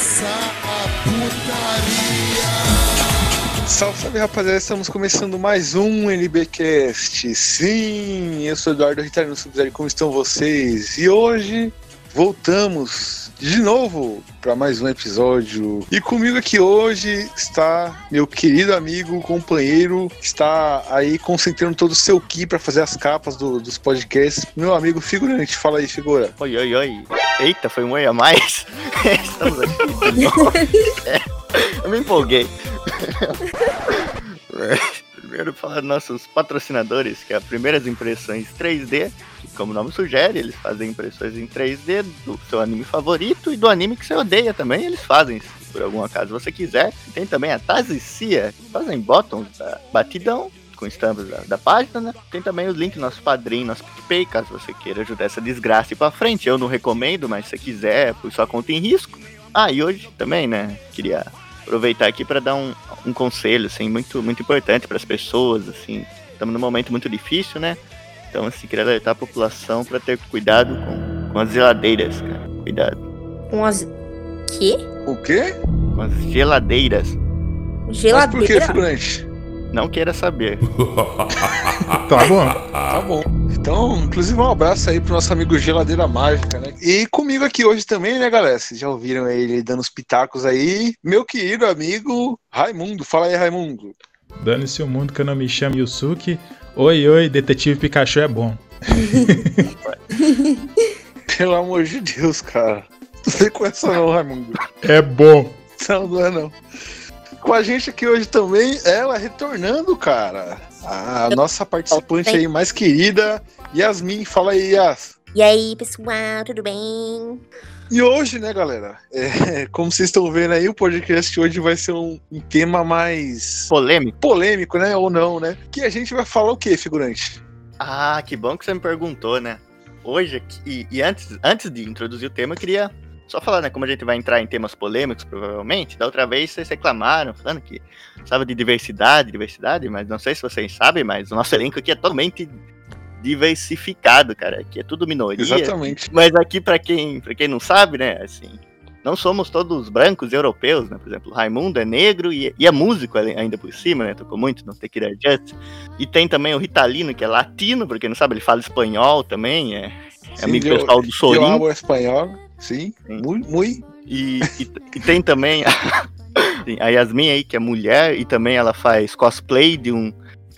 começar a putaria. Salve, salve rapaziada, estamos começando mais um NBcast. Sim, eu sou Eduardo Ritarino Subzero, como estão vocês? E hoje voltamos de novo para mais um episódio. E comigo aqui hoje está meu querido amigo, companheiro, que está aí concentrando todo o seu ki para fazer as capas do- dos podcasts. Meu amigo figurante, fala aí, figura. Oi, oi, oi. Eita, foi um oi a mais. Estamos aqui de novo. É, eu me empolguei. Primeiro falar dos nossos patrocinadores, que é a Primeiras Impressões 3D, que como o nome sugere, eles fazem impressões em 3D do seu anime favorito e do anime que você odeia também, eles fazem, se por algum acaso você quiser. Tem também a Tazicia, que fazem bottoms da Batidão, com estampas da, da página, né? Tem também o link do nosso padrinho, nosso PicPay, caso você queira ajudar essa desgraça e pra frente. Eu não recomendo, mas se quiser, por sua conta em risco. Ah, e hoje também, né? Queria aproveitar aqui para dar um, um conselho, assim, muito, muito importante para as pessoas, assim. Estamos num momento muito difícil, né? Então, assim, queria alertar a população para ter cuidado com, com as geladeiras, cara. Cuidado. Com as. Quê? O quê? Com as geladeiras. Mas por que, Geladeira? Não queira saber. Tá bom. Tá bom. Então, inclusive, um abraço aí pro nosso amigo Geladeira Mágica, né? E comigo aqui hoje também, né, galera? Vocês já ouviram ele dando os pitacos aí. Meu querido amigo Raimundo. Fala aí, Raimundo. Dane-se o mundo que eu não me chamo Yusuke. Oi, oi, detetive Pikachu é bom. Pelo amor de Deus, cara. Não sei com essa não, Raimundo. É bom. Não, não é não. Com a gente aqui hoje também, ela retornando, cara. A nossa participante aí mais querida, Yasmin. Fala aí, Yas. E aí, pessoal, tudo bem? E hoje, né, galera? é, como vocês estão vendo aí, o podcast hoje vai ser um, um tema mais Polêmico. polêmico, né? Ou não, né? Que a gente vai falar o quê, figurante? Ah, que bom que você me perguntou, né? Hoje, e, e antes, antes de introduzir o tema, eu queria só falar, né? Como a gente vai entrar em temas polêmicos, provavelmente, da outra vez vocês reclamaram, falando que sabe de diversidade, diversidade, mas não sei se vocês sabem, mas o nosso elenco aqui é totalmente diversificado, cara. Aqui é tudo minoria. Exatamente. Mas aqui, pra quem, pra quem não sabe, né, assim, não somos todos brancos europeus, né? Por exemplo, o Raimundo é negro e, e é músico ainda por cima, né? Tocou muito no Tequila Just. E tem também o Ritalino, que é latino, pra quem não sabe, ele fala espanhol também, é, é amigo eu- pessoal do Eu Sorin. amo espanhol, sim. Sim. Muito, muito. E, e, e tem também sim, a Yasmin aí, que é mulher, e também ela faz cosplay de um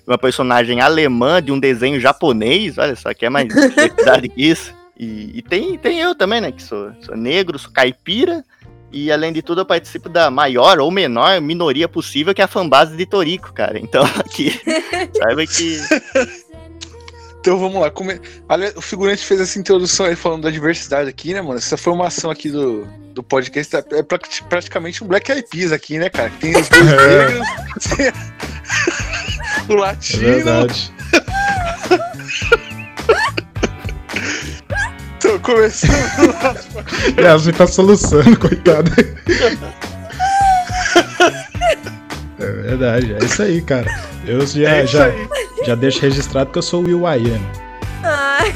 uma personagem alemã de um desenho japonês, olha só, que é mais diversidade que isso. E, e tem, tem eu também, né, que sou, sou negro, sou caipira, e além de tudo eu participo da maior ou menor minoria possível, que é a fanbase de Torico, cara. Então aqui, saiba que... Então vamos lá. Come... O figurante fez essa introdução aí falando da diversidade aqui, né, mano? Essa formação aqui do, do podcast é é prati- praticamente um Black Eyed Peas aqui, né, cara? Tem os dois É. negros, o É latino. verdade. Então, começando Yasmin tá soluçando, coitado. É verdade, é isso aí, cara. Eu já, É já, aí. já deixo registrado que eu sou o Will I Am. Ai,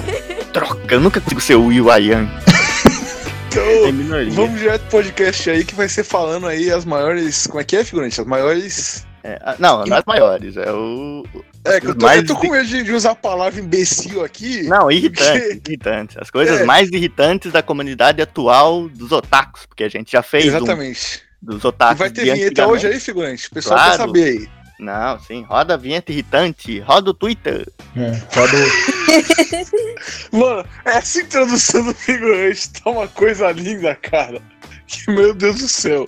Troca, eu nunca consigo ser o Will I Am. Tem Então, minoria. vamos direto pro podcast aí que vai ser falando aí as maiores. Como é que é, figurante? As maiores. É, não, não é as maiores, é o... É, que eu tô, Mais eu tô com medo de, de usar a palavra imbecil aqui. Não, irritante, irritante. As coisas É. mais irritantes da comunidade atual dos otakus, porque a gente já fez um Exatamente. Dos E otakus vai ter vinheta hoje aí, figurante. O pessoal Claro. quer saber aí. Não, sim, roda a vinheta irritante, roda o Twitter. É, roda o- Mano, essa introdução do figurante tá uma coisa linda, cara. Que, meu Deus do céu.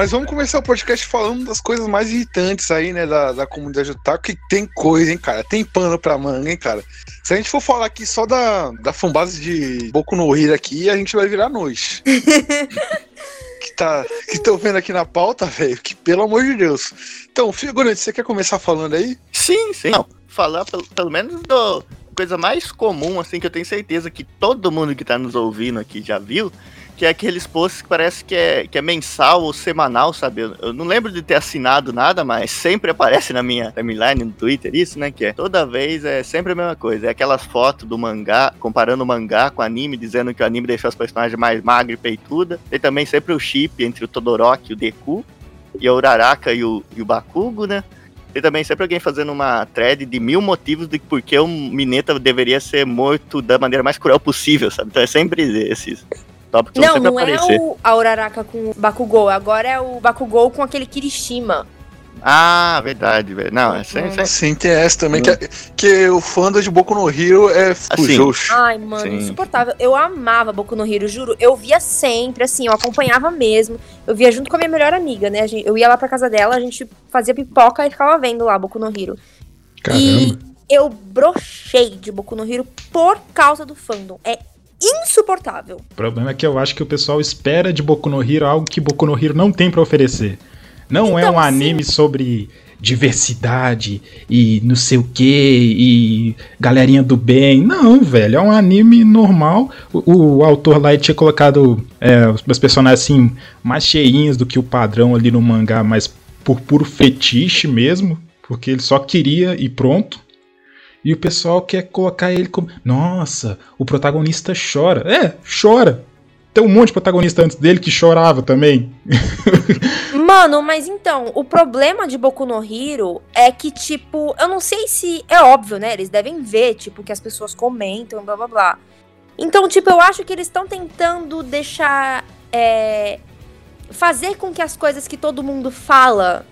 Mas vamos começar o podcast falando das coisas mais irritantes aí, né, da, da comunidade otaku, que tem coisa, hein, cara, tem pano pra manga, hein, cara. Se a gente for falar aqui só da, da fanbase de Boku no Hero aqui, a gente vai virar noite. que tá, que tô vendo aqui na pauta, velho, que pelo amor de Deus. Então, figurante, você quer começar falando aí? Sim, sim. Não, falar pelo, pelo menos do coisa mais comum, assim, que eu tenho certeza que todo mundo que tá nos ouvindo aqui já viu, que é aqueles posts que parece que é, que é mensal ou semanal, sabe? Eu, eu não lembro de ter assinado nada, mas sempre aparece na minha timeline no Twitter isso, né? Que é toda vez é sempre a mesma coisa. É aquelas fotos do mangá, comparando o mangá com o anime, dizendo que o anime deixou os personagens mais magros e peituda. Tem também sempre o chip entre o Todoroki e o Deku, e a Uraraka e o, e o Bakugo, né? E também sempre alguém fazendo uma thread de mil motivos de por que o Mineta deveria ser morto da maneira mais cruel possível, sabe? Então é sempre esses tópicos que Não, não aparecer. é o a Uraraka com o Bakugou, agora é o Bakugou com aquele Kirishima. Ah, verdade, velho. Não, é sempre, sempre- Sim, tem essa também, que, é- que o fandom de Boku no Hero é Fujoshi. Ai, mano, Sim. insuportável. Eu amava Boku no Hero, juro. Eu via sempre, assim, eu acompanhava mesmo. Eu via junto com a minha melhor amiga, né? Eu ia lá pra casa dela, a gente fazia pipoca e ficava vendo lá Boku no Hero. Caramba. Eu brochei de Boku no Hero por causa do fandom. É insuportável. O problema é que eu acho que o pessoal espera de Boku no Hero algo que Boku no Hero não tem pra oferecer. Não é Então, um anime sobre diversidade e não sei o que e galerinha do bem. Não, velho, é um anime normal. O, o autor lá tinha colocado é, os personagens assim mais cheinhos do que o padrão ali no mangá, mas por puro fetiche mesmo, porque ele só queria e pronto. E o pessoal quer colocar ele como. Nossa, o protagonista chora. É, chora. Tem um monte de protagonista antes dele que chorava também. Mano, mas então, o problema de Boku no Hero é que, tipo, eu não sei se. É óbvio, né? Eles devem ver, tipo, que as pessoas comentam, blá blá blá. Então, tipo, eu acho que eles estão tentando deixar. é, fazer com que as coisas que todo mundo fala,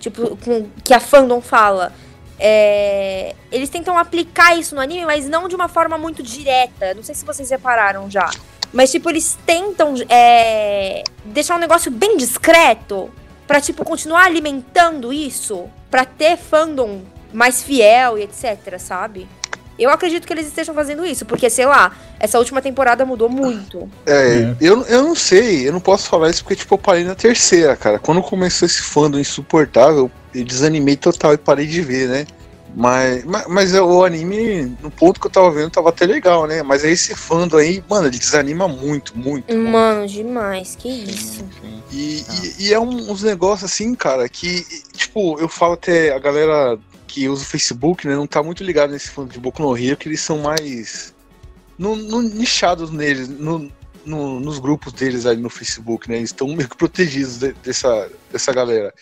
tipo, que a fandom fala. É, eles tentam aplicar isso no anime, mas não de uma forma muito direta. Não sei se vocês repararam já. Mas, tipo, eles tentam é, deixar um negócio bem discreto pra, tipo, continuar alimentando isso. Pra ter fandom mais fiel e etc, sabe? Eu acredito que eles estejam fazendo isso, porque, sei lá, essa última temporada mudou muito. É, É. Eu, eu não sei, eu não posso falar isso porque, tipo, eu parei na terceira, cara. Quando começou esse fandom insuportável, eu desanimei total e parei de ver, né? Mas, mas, mas o anime, no ponto que eu tava vendo, tava até legal, né? Mas aí esse fandom aí, mano, ele desanima muito, muito. Mano, demais, que isso. E, e, e é um- uns negócios assim, cara, que, tipo, eu falo até a galera que usa o Facebook, né, não tá muito ligado nesse fundo de Boku no Hero, que eles são mais no, no- nichados neles, no, no- nos grupos deles ali no Facebook, né, eles estão meio que protegidos de- dessa, dessa galera.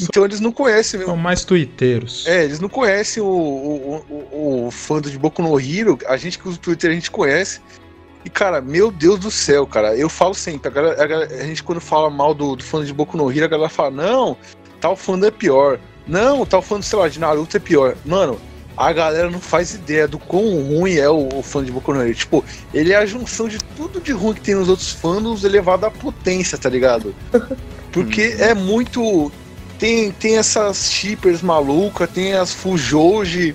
Então eles não conhecem mesmo. São mais tuiteiros. É, eles não conhecem o, o, o, o fandom de Boku no Hero. A gente que usa o Twitter, a gente conhece. E, cara, meu Deus do céu, cara. Eu falo sempre. A, galera- a galera- a gente, quando fala mal do, do fandom de Boku no Hero, a galera fala: Não, tal fandom é pior. Não, tal fandom, sei lá, de Naruto é pior. Mano, a galera não faz ideia do quão ruim é o, o fã de Boku no Hero. Tipo, ele é a junção de tudo de ruim que tem nos outros fandoms elevado à potência, tá ligado? Porque é muito. Tem, tem essas shippers malucas, tem as Fujoji,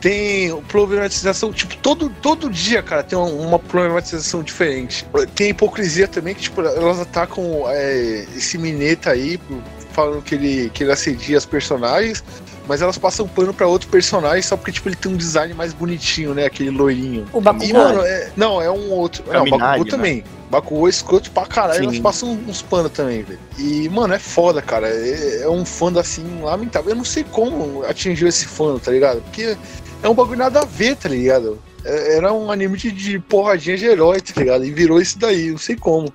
tem problematização, tipo, todo, todo dia, cara, tem uma, problematização diferente. Tem hipocrisia também, que, tipo, elas atacam é, esse Mineta aí, falando que ele, que ele assedia as personagens, mas elas passam pano pra outro personagem só porque, tipo, ele tem um design mais bonitinho, né? Aquele loirinho. O E, Bakugou. mano, é, não, é um outro. É não, o Minari, né? também. Bakugou é escroto pra caralho, Sim. elas passam uns panos também, velho. E, mano, é foda, cara. É, é um fã assim, lamentável. Eu não sei como atingiu esse fã, tá ligado? Porque é um bagulho nada a ver, tá ligado? É- Era um anime de, de porradinha de herói, tá ligado? E virou isso daí, não sei como.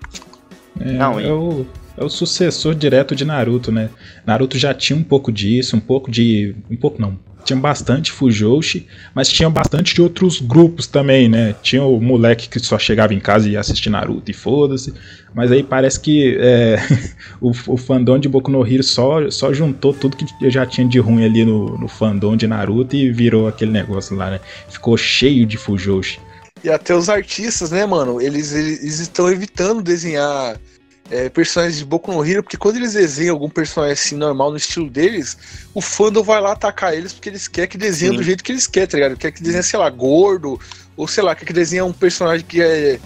É, Não, o, é o sucessor direto de Naruto, né? Naruto já tinha um pouco disso, um pouco de. Um pouco não. Tinha bastante Fujoshi, mas tinha bastante de outros grupos também, né? Tinha o moleque que só chegava em casa e ia assistir Naruto e foda-se. Mas aí parece que é, o, o fandom de Boku no Hero só, só juntou tudo que já tinha de ruim ali no, no fandom de Naruto e virou aquele negócio lá, né? Ficou cheio de Fujoshi. E até os artistas, né, mano? Eles, eles estão evitando desenhar é, personagens de Boku no Hero, porque quando eles desenham algum personagem assim normal no estilo deles, o fandom vai lá atacar eles porque eles querem que desenhe do jeito que eles querem, tá ligado? Quer que desenhe, sei lá, gordo, ou sei lá, quer que desenhe um personagem que é,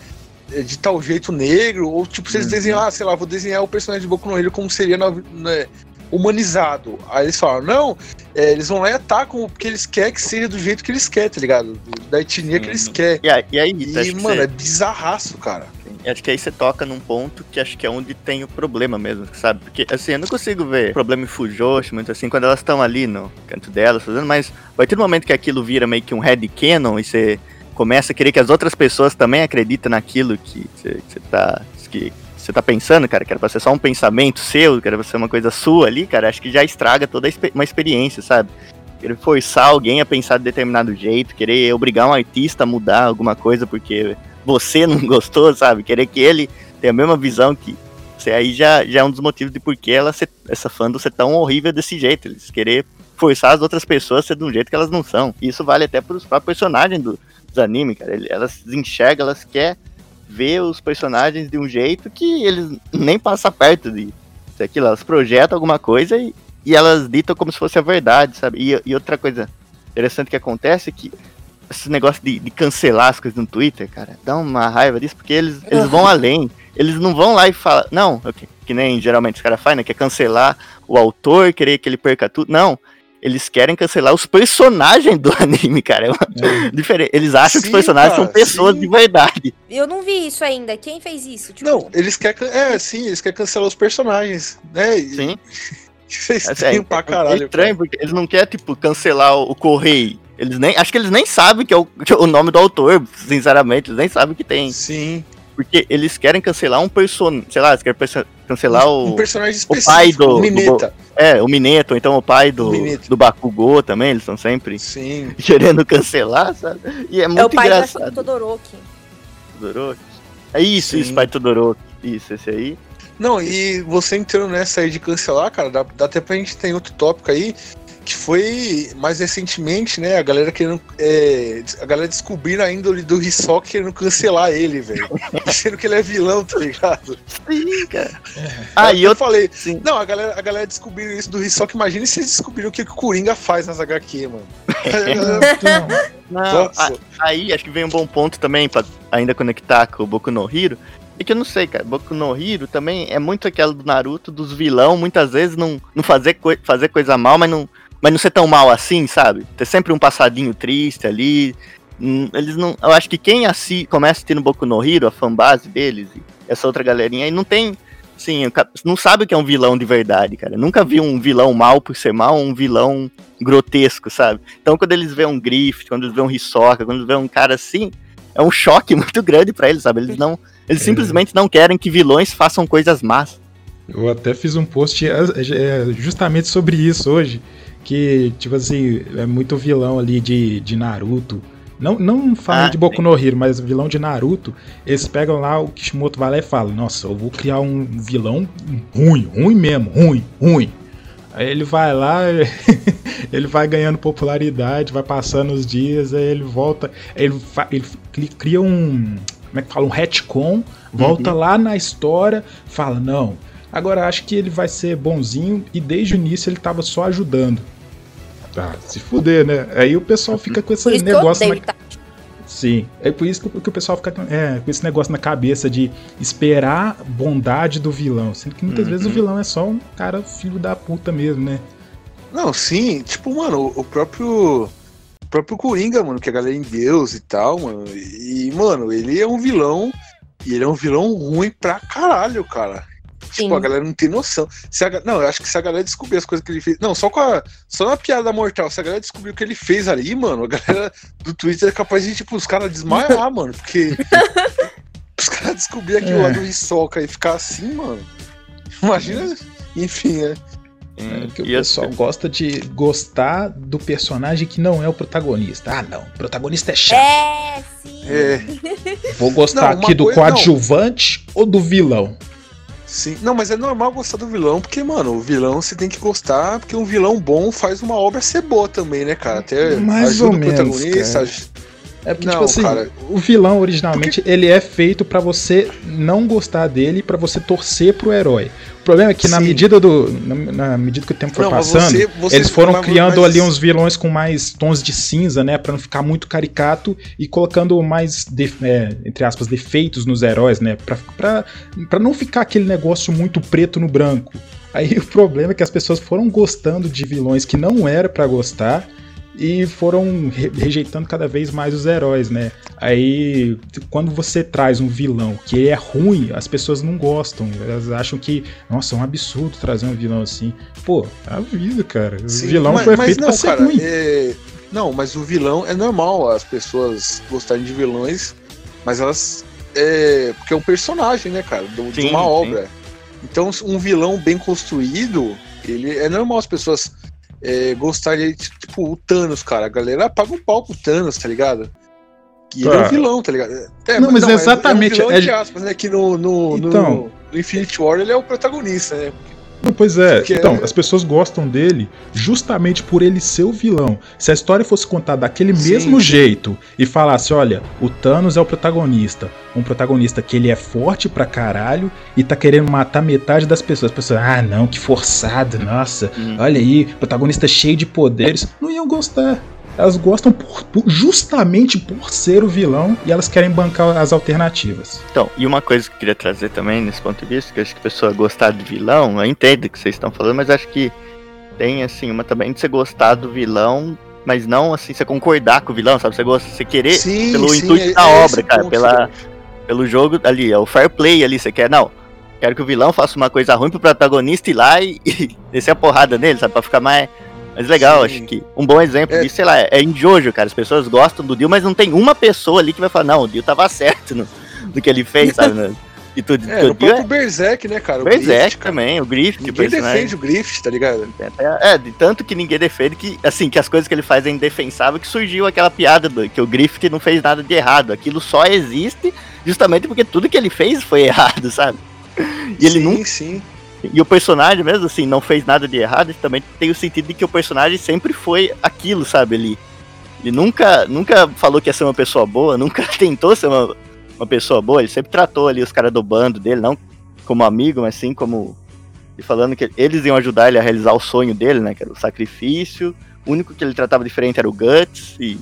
é de tal jeito negro, ou tipo, se eles Uhum. desenham, ah, sei lá, vou desenhar o personagem de Boku no Hero como seria na, na, humanizado. Aí eles falam, não, é, eles vão lá e atacam porque eles querem que seja do jeito que eles querem, tá ligado? Do- Da etnia que eles Uhum. querem. E aí, e aí E, acho que mano, você- é bizarraço, cara. Acho que aí você toca num ponto que acho que é onde tem o problema mesmo, sabe? Porque, assim, eu não consigo ver problema em Fujoshi, muito assim, quando elas estão ali no canto delas fazendo, mas a partir do momento que aquilo vira meio que um headcanon e você começa a querer que as outras pessoas também acreditem naquilo que você, que você tá. que você tá pensando, cara, que era pra ser só um pensamento seu, que era pra ser uma coisa sua ali, cara, acho que já estraga toda uma experiência, sabe? Querer forçar alguém a pensar de determinado jeito, querer obrigar um artista a mudar alguma coisa porque você não gostou, sabe? Querer que ele tenha a mesma visão que você aí já, já é um dos motivos de por que ela ser, essa ser tão horrível desse jeito. Eles querer forçar as outras pessoas a ser de um jeito que elas não são. Isso vale até pros próprios personagens do, dos animes, cara. Elas enxergam, elas querem ver os personagens de um jeito que eles nem passam perto de aquilo. Elas projetam alguma coisa e, e elas ditam como se fosse a verdade, sabe? E, e outra coisa interessante que acontece é que esse negócio de, de cancelar as coisas no Twitter, cara, dá uma raiva disso, porque eles, eles vão além. Eles não vão lá e falam, não, ok, que nem geralmente os caras fazem, né? Que é cancelar o autor, querer que ele perca tudo. Não. Eles querem cancelar os personagens do anime, cara. É uma- diferente. Eles acham que Sim, os personagens cara, são pessoas sim. de verdade. Eu não vi isso ainda. Quem fez isso? Tipo, Não, eles querem. É, sim, eles querem cancelar os personagens, né? Sim. Vocês É, têm é- pra é caralho. estranho, porque eles não querem, tipo, cancelar o, o Correio. Eles nem. Acho que eles nem sabem que é o, que é o nome do autor, sinceramente. Eles nem sabem que tem. cara. Sim. Porque eles querem cancelar um personagem. Sei lá, eles querem cancelar o. Um personagem o específico. pai do- o Mineta. É, o Mineto, então o pai do, O do Bakugou também, eles estão sempre Sim. querendo cancelar, sabe? E é é o muito pai do engraçado. Todoroki. Todoroki. É isso, Sim. isso, pai Todoroki. Isso, esse aí. Não, e você entrando nessa aí de cancelar, cara, dá, dá até pra gente ter outro tópico aí, que foi mais recentemente, né? A galera querendo. é, a galera descobrindo a índole do Hisoka querendo cancelar ele, velho. Sendo que ele é vilão, tá ligado? Sim, cara. Ah, e eu eu. falei, Sim. não, a galera, a galera descobriu isso do Hisoka. Imagina se eles descobriram o que, que o Coringa faz nas HQ, mano. Não, a- aí acho que vem um bom ponto também pra ainda conectar com o Boku no Hero. É que eu não sei, cara. Boku no Hero também é muito aquela do Naruto, dos vilão, muitas vezes não, não fazer, coi- fazer coisa mal, mas não, mas não ser tão mal assim, sabe? Ter sempre um passadinho triste ali. Hum, Eles não. Eu acho que quem assi, começa assistindo Boku no Hero, a fanbase deles, e essa outra galerinha aí, não tem. Sim, não sabe o que é um vilão de verdade, cara. Nunca vi um vilão mal por ser mal, um vilão grotesco, sabe? Então quando eles veem um Griffith, quando eles veem um Hisoka, quando eles veem um cara assim, é um choque muito grande pra eles, sabe? Eles não. Eles É. simplesmente não querem que vilões façam coisas más. Eu até fiz um post é, é, justamente sobre isso hoje. Que, tipo assim, é muito vilão ali de, de Naruto. Não, não falando Ah, de Boku no Hero, mas vilão de Naruto. Eles pegam lá, o Kishimoto vai lá e fala: Nossa, eu vou criar um vilão ruim, ruim mesmo, ruim, ruim. Aí ele vai lá, ele vai ganhando popularidade, vai passando os dias, aí ele volta, ele, ele cria um, como é que fala, um retcon, volta lá na história, fala, não, agora acho que ele vai ser bonzinho e desde o início ele tava só ajudando. Tá, se fuder, né? Aí o pessoal fica com esse negócio odeio na... tá? Sim, é por isso que, o- que o pessoal fica com- é, com esse negócio na cabeça de esperar bondade do vilão, sendo que muitas Uhum. vezes o vilão é só um cara filho da puta mesmo, né? Não, sim, tipo, mano, o próprio. O próprio Coringa, mano, que a galera é em Deus e tal, mano. E, mano, ele é um vilão. E ele é um vilão ruim pra caralho, cara. Sim. Tipo, a galera não tem noção. Se a não, eu acho que se a galera descobrir as coisas que ele fez. Não, só com a. Só na piada mortal. Se a galera descobrir o que ele fez ali, mano, a galera do Twitter é capaz de, tipo, os caras desmaiar, mano. Porque. os caras descobrir aquilo É. lá do Hisoka e ficar assim, mano. Imagina. Enfim, né? É que o E eu- pessoal gosta de gostar do personagem que não é o protagonista. Ah, não, o protagonista é chato. É, sim. É. Vou gostar Não, aqui do coisa- não. coadjuvante ou do vilão? Sim. Não, mas é normal gostar do vilão, porque, mano, o vilão você tem que gostar, porque um vilão bom faz uma obra ser boa também, né, cara? Até Mais ajuda ou o menos, protagonista. aj- É porque, Não, tipo assim, cara. o vilão originalmente ele é feito pra você não gostar dele e pra você torcer pro herói. O problema é que na Sim. medida do na, na medida que o tempo foi Não, passando, você- você- eles foram criando mas- ali uns vilões com mais tons de cinza, né, Pra não ficar muito caricato e colocando mais de- é, entre aspas defeitos nos heróis, né, Pra pra- pra não ficar aquele negócio muito preto no branco. Aí o problema é que as pessoas foram gostando de vilões que não era pra gostar e foram re- rejeitando cada vez mais os heróis, né? Aí quando você traz um vilão que é ruim, as pessoas não gostam. Elas acham que, nossa, é um absurdo trazer um vilão assim. Pô, a vida, cara. O Sim, vilão mas, foi mas feito não, pra ser cara, ruim. é- Não, mas o vilão é normal as pessoas gostarem de vilões, mas elas. É... Porque é um personagem, né, cara? do- de Sim, uma sim. obra. Então, um vilão bem construído, ele é normal as pessoas é, gostarem, tipo, o Thanos, cara. A galera paga um pau pro Thanos, tá ligado? E ele é Tá. um vilão, tá ligado? É, Não, mas é- exatamente, É um vilão é- de aspas, né? Que no, no, no- Então. no Infinity War ele é o protagonista, né? Não, Pois é, então, é- as pessoas gostam dele justamente por ele ser o vilão. Se a história fosse contada daquele Sim, mesmo sim. jeito e falasse, olha, o Thanos é o protagonista, um protagonista que ele é forte pra caralho e tá querendo matar metade das pessoas. As pessoas, ah, não, que forçado, nossa, Hum. olha aí, protagonista cheio de poderes. Não iam gostar. Elas gostam por- por- justamente por ser o vilão e elas querem bancar as alternativas. Então, e uma coisa que eu queria trazer também nesse ponto de vista, que eu acho que a pessoa gostar de vilão, eu entendo o que vocês estão falando, mas acho que tem assim, uma também de você gostar do vilão, mas não assim, você concordar com o vilão, sabe? Você gosta, você querer Sim, pelo sim, intuito é- da é obra, cara, ponto, pela- pelo jogo ali, é o fair play ali, você quer, não. Quero que o vilão faça uma coisa ruim pro protagonista ir lá e, e descer a porrada nele, sabe? Pra ficar mais, mais legal. Sim. Acho que um bom exemplo É. disso, sei lá, é em Jojo, cara. As pessoas gostam do Dio, mas não tem uma pessoa ali que vai falar, não, o Dio tava certo no, no que ele fez, sabe? né? E tudo, É, o é próprio Berserk, né, cara? O Berserk Griffith, cara. também, o Griffith, o Ninguém personagem. defende o Griffith, tá ligado? É, de tanto que ninguém defende que, assim, que as coisas que ele faz é indefensável, que surgiu aquela piada do, que o Griffith não fez nada de errado. Aquilo só existe justamente porque tudo que ele fez foi errado, sabe? E ele sim, nunca. sim. E o personagem, mesmo assim, não fez nada de errado, também tem o sentido de que o personagem sempre foi aquilo, sabe? Ele, ele nunca, nunca falou que ia ser uma pessoa boa, nunca tentou ser uma, uma pessoa boa, ele sempre tratou ali os caras do bando dele, não como amigo, mas sim como. E falando que eles iam ajudar ele a realizar o sonho dele, né? Que era o sacrifício. O único que ele tratava diferente era o Guts, e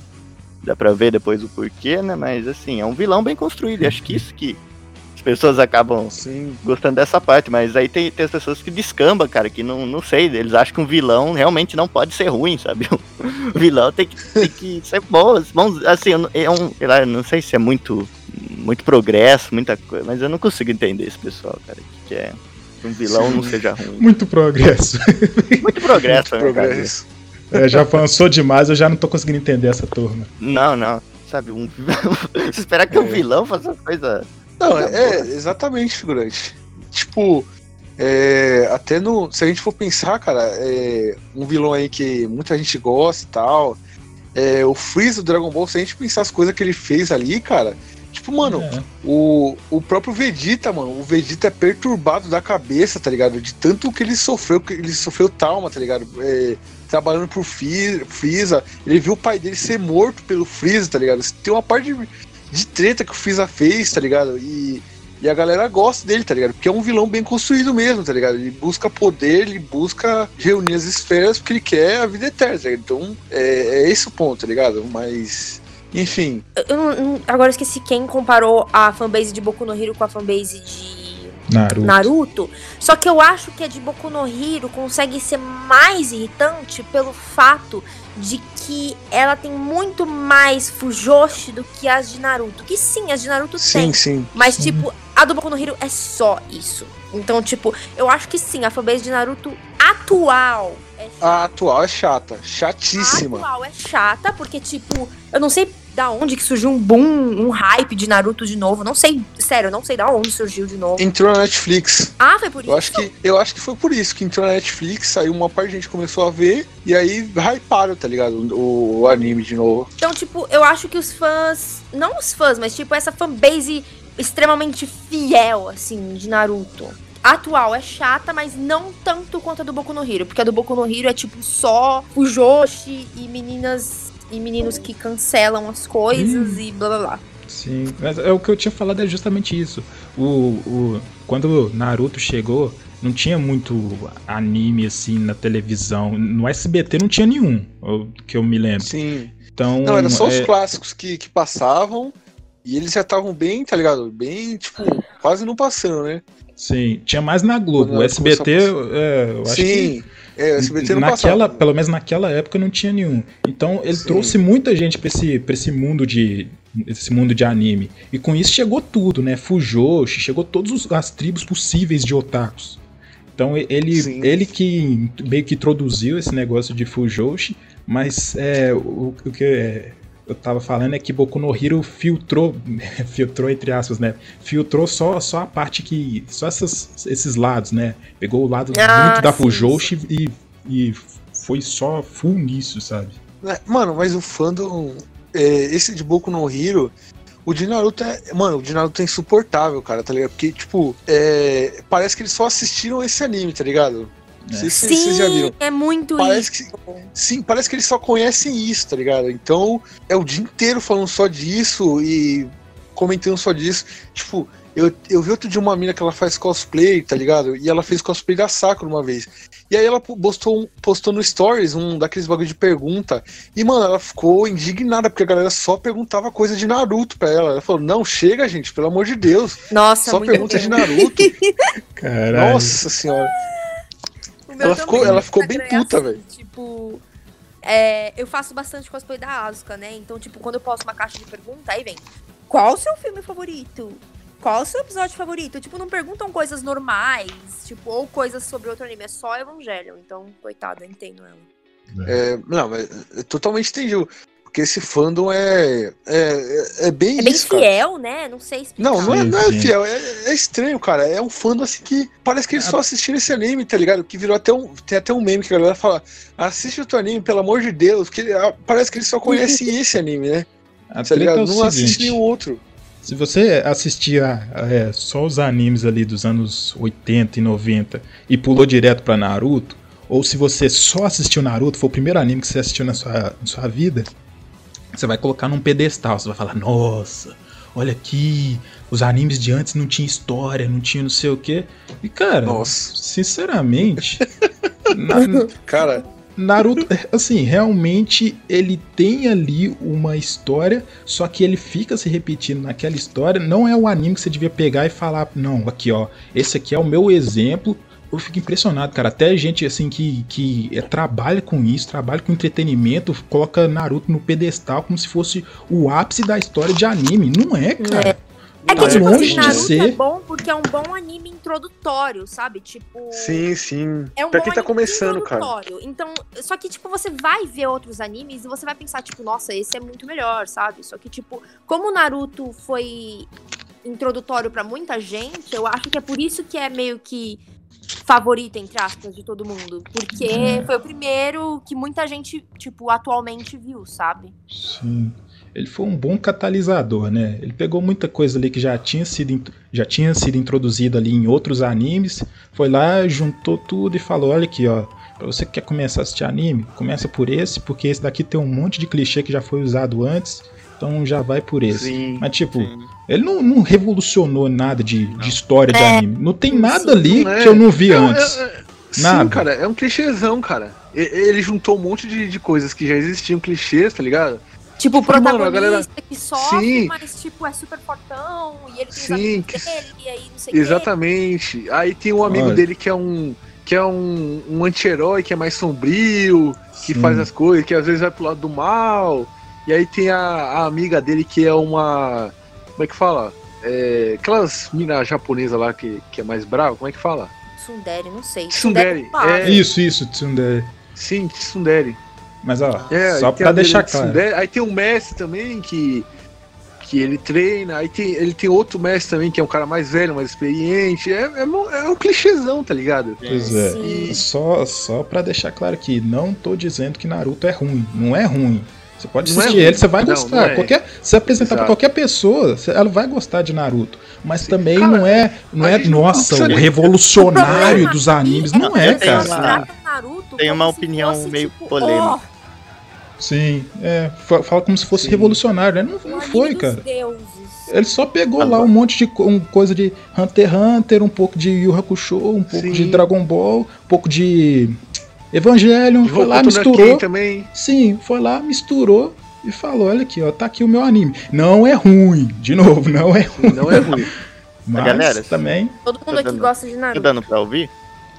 dá pra ver depois o porquê, né? Mas assim, é um vilão bem construído. E acho que isso que as pessoas acabam Sim. gostando dessa parte, mas aí tem, tem as pessoas que descambam, cara, que não, não sei, eles acham que um vilão realmente não pode ser ruim, sabe? O vilão tem que, tem que ser bom, bom assim, eu não- é um, sei lá, não sei se é muito, muito progresso, muita coisa, mas eu não consigo entender esse pessoal, cara, que quer que um vilão não seja ruim. Muito progresso. Muito progresso, né, cara? Progresso. É, já avançou demais, eu já não tô conseguindo entender essa turma. Não, não, sabe, um esperar que um vilão faça as coisas... Não, Coisa é exatamente, figurante. Tipo, é, até no. Se a gente for pensar, cara, é, um vilão aí que muita gente gosta e tal. É, o Freeza do Dragon Ball, se a gente pensar as coisas que ele fez ali, cara. Tipo, mano, É. o, o próprio Vegeta, mano, o Vegeta é perturbado da cabeça, tá ligado? De tanto que ele sofreu, que ele sofreu trauma, tá ligado? É, trabalhando pro Freeza, ele viu o pai dele ser morto pelo Freeza, tá ligado? Tem uma parte de, de treta que o Freeza fez, tá ligado? E, e a galera gosta dele, tá ligado? Porque é um vilão bem construído mesmo, tá ligado? Ele busca poder, ele busca reunir as esferas porque ele quer a vida eterna, tá? Então, é, é esse o ponto, tá ligado? Mas, enfim, Eu não- agora eu esqueci quem comparou a fanbase de Boku no Hero com a fanbase de Naruto. Naruto. Só que eu acho que a de Boku no Hero consegue ser mais irritante pelo fato de que ela tem muito mais Fujoshi do que as de Naruto. Que sim, as de Naruto sim, tem. sim. Mas, Sim. tipo, a do Boku no Hero é só isso. Então, tipo, eu acho que sim, a fanbase de Naruto atual é chata. A atual é chata, A chatíssima. atual é chata, porque, tipo, eu não sei da onde que surgiu um boom, um hype de Naruto de novo. Não sei, sério, não sei da onde surgiu de novo. Entrou na Netflix. Ah, foi por isso? Eu acho que, eu acho que foi por isso que entrou na Netflix, aí uma parte de gente começou a ver, e aí hyparam, tá ligado? O, o anime de novo. Então, tipo, eu acho que os fãs. Não os fãs, mas tipo, essa fanbase extremamente fiel, assim, de Naruto. Atual é chata, mas não tanto quanto a do Boku no Hero. Porque a do Boku no Hero é tipo só o Joshi e meninas e meninos que cancelam as coisas e blá blá blá. Sim, mas é o que eu tinha falado é justamente isso. O, o, quando Naruto chegou, não tinha muito anime assim na televisão. No SBT não tinha nenhum, que eu me lembro. Sim. Então, Não, era só os é, clássicos que, que passavam, e eles já estavam bem, tá ligado? Bem, tipo, quase não passando, né? Sim, tinha mais na Globo. O SBT, é, eu acho que Sim, é, SBT não naquela, passava. pelo menos naquela época não tinha nenhum. Então ele Sim. trouxe muita gente pra esse, pra esse mundo de esse mundo de anime. E com isso chegou tudo, né? Fujoshi, chegou todas as tribos possíveis de otakus. Então ele, Sim. ele que meio que introduziu esse negócio de Fujoshi, mas é, o, o que é, eu tava falando é que Boku no Hero filtrou, filtrou entre aspas, né? Filtrou só, só a parte que. Só essas, esses lados, né? Pegou o lado Ah, muito da Fujoshi e, e foi só full nisso, sabe? É, Mano, mas o fandom. é, esse de Boku no Hero. O de Naruto é. Mano, o de Naruto é insuportável, cara, tá ligado? Porque, tipo, é, parece que eles só assistiram esse anime, tá ligado? Vocês já viram. Sim, é muito Parece isso. que- Sim, parece que eles só conhecem isso, tá ligado? Então é o dia inteiro falando só disso e comentando só disso. Tipo, eu, eu vi outro de uma mina que ela faz cosplay, tá ligado? E ela fez cosplay da Sakura uma vez. E aí ela postou, postou no Stories um daqueles bagulho de pergunta. E, mano, ela ficou indignada, porque a galera só perguntava coisa de Naruto pra ela. Ela falou, não, chega, gente, pelo amor de Deus. Nossa, Só muito pergunta de bem. Naruto. Caralho. Nossa senhora. Ela ficou- ela ficou bem é puta, assim, velho. Tipo, é, eu faço bastante cosplay da Asuka, né? Então, tipo, quando eu posto uma caixa de pergunta, aí vem: qual o seu filme favorito? Qual o seu episódio favorito? Tipo, não perguntam coisas normais, tipo, ou coisas sobre outro anime, é só Evangelion. Então, coitada, eu entendo ela. É, não, mas é totalmente entendi. Porque esse fandom é. É, é, é bem É bem isso, cara. fiel, né? Não sei explicar. Não, não é, não é fiel, é, é estranho, cara. É um fandom assim que parece que eles só assistiram esse anime, tá ligado? Que virou até um. Tem até um meme que a galera fala: assiste o teu anime, pelo amor de Deus, que ah, parece que eles só conhecem esse anime, né? A Tá ligado? é Não assiste nenhum outro. Se você assistia é, só os animes ali dos anos 80 e 90 e pulou direto pra Naruto, ou se você só assistiu Naruto, foi o primeiro anime que você assistiu na sua, na sua vida, você vai colocar num pedestal, você vai falar, nossa, olha aqui, os animes de antes não tinha história, não tinha não sei o quê. E cara, Nossa. sinceramente, na- Cara, Naruto, assim, realmente ele tem ali uma história, só que ele fica se repetindo naquela história. Não é o anime que você devia pegar e falar, não, aqui ó, esse aqui é o meu exemplo. Eu fico impressionado, cara. Até gente assim que, que é, trabalha com isso, trabalha com entretenimento, coloca Naruto no pedestal como se fosse o ápice da história de anime. Não é, cara. É que, Tá tipo longe assim, de Naruto ser. é bom porque é um bom anime introdutório, sabe? Tipo. sim, sim. É um pra bom quem tá anime começando, cara. introdutório. Então, só que, tipo, você vai ver outros animes e você vai pensar, tipo, nossa, esse é muito melhor, sabe? Só que, tipo, como o Naruto foi introdutório pra muita gente, eu acho que é por isso que é meio que favorito, entre aspas, de todo mundo. Porque Uhum. foi o primeiro que muita gente, tipo, atualmente viu, sabe? Sim. Ele foi um bom catalisador, né? Ele pegou muita coisa ali que já tinha sido, já tinha sido introduzida ali em outros animes, foi lá, juntou tudo e falou: olha aqui, ó. Pra você que quer começar a assistir anime, começa por esse, porque esse daqui tem um monte de clichê que já foi usado antes, então já vai por esse. Sim. Mas, tipo, Sim. ele não, não revolucionou nada de, de história de É. anime. Não tem Sim, nada sim. ali é. que eu não vi É, antes. é, é, sim, Nada. cara, é um clichêzão, cara. Ele juntou um monte de, de coisas que já existiam, clichês, tá ligado? Tipo, o Mano, a protagonista galera- que sofre, Sim. mas, tipo, é super fortão, e ele tem Sim, que- dele, e aí não sei o quê. Exatamente. Aí tem um amigo Olha. dele que é um que é um, um anti-herói que é mais sombrio, que Sim. faz as coisas, que às vezes vai pro lado do mal. E aí tem a, a amiga dele que é uma. Como é que fala? É, aquelas minas japonesas lá que, que é mais brava, como é que fala? Tsundere, não sei. Tsundere, fala. é. Isso, isso, Tsundere. Sim, Tsundere. Mas, ó, É, só pra deixar de claro. Tsundere. Aí tem um mestre também que, que ele treina. Aí tem, ele tem outro mestre também que é um cara mais velho, mais experiente. É, é, é um clichêzão, tá ligado? Pois é. Sim. Só, só pra deixar claro aqui, não tô dizendo que Naruto é ruim. Não é ruim. Você pode Não é assistir ruim. ele, você vai Não, gostar. não é. Qualquer, se apresentar pra Exato. qualquer pessoa, ela vai gostar de Naruto. Mas Sim. também Cara, não é, não é não nossa, precisa o revolucionário dos animes. Não é, cara. uma- tratam Naruto Tem uma opinião fosse, meio tipo, polêmica. Sim, é. fa- Fala como se fosse Sim. revolucionário, né? Não, não foi, cara. Ele só pegou lá Agora- um monte de um, coisa de Hunter x Hunter, um pouco de Yu Hakusho, um pouco Sim. de Dragon Ball, um pouco de Evangelion, foi lá, misturou. também. Sim, foi lá, misturou e falou: olha aqui, ó, tá aqui o meu anime. Não é ruim, de novo, não é ruim. Não é ruim. Mas galera? também, Todo mundo Tá aqui dando- gosta de Tá Naruto. dando pra ouvir?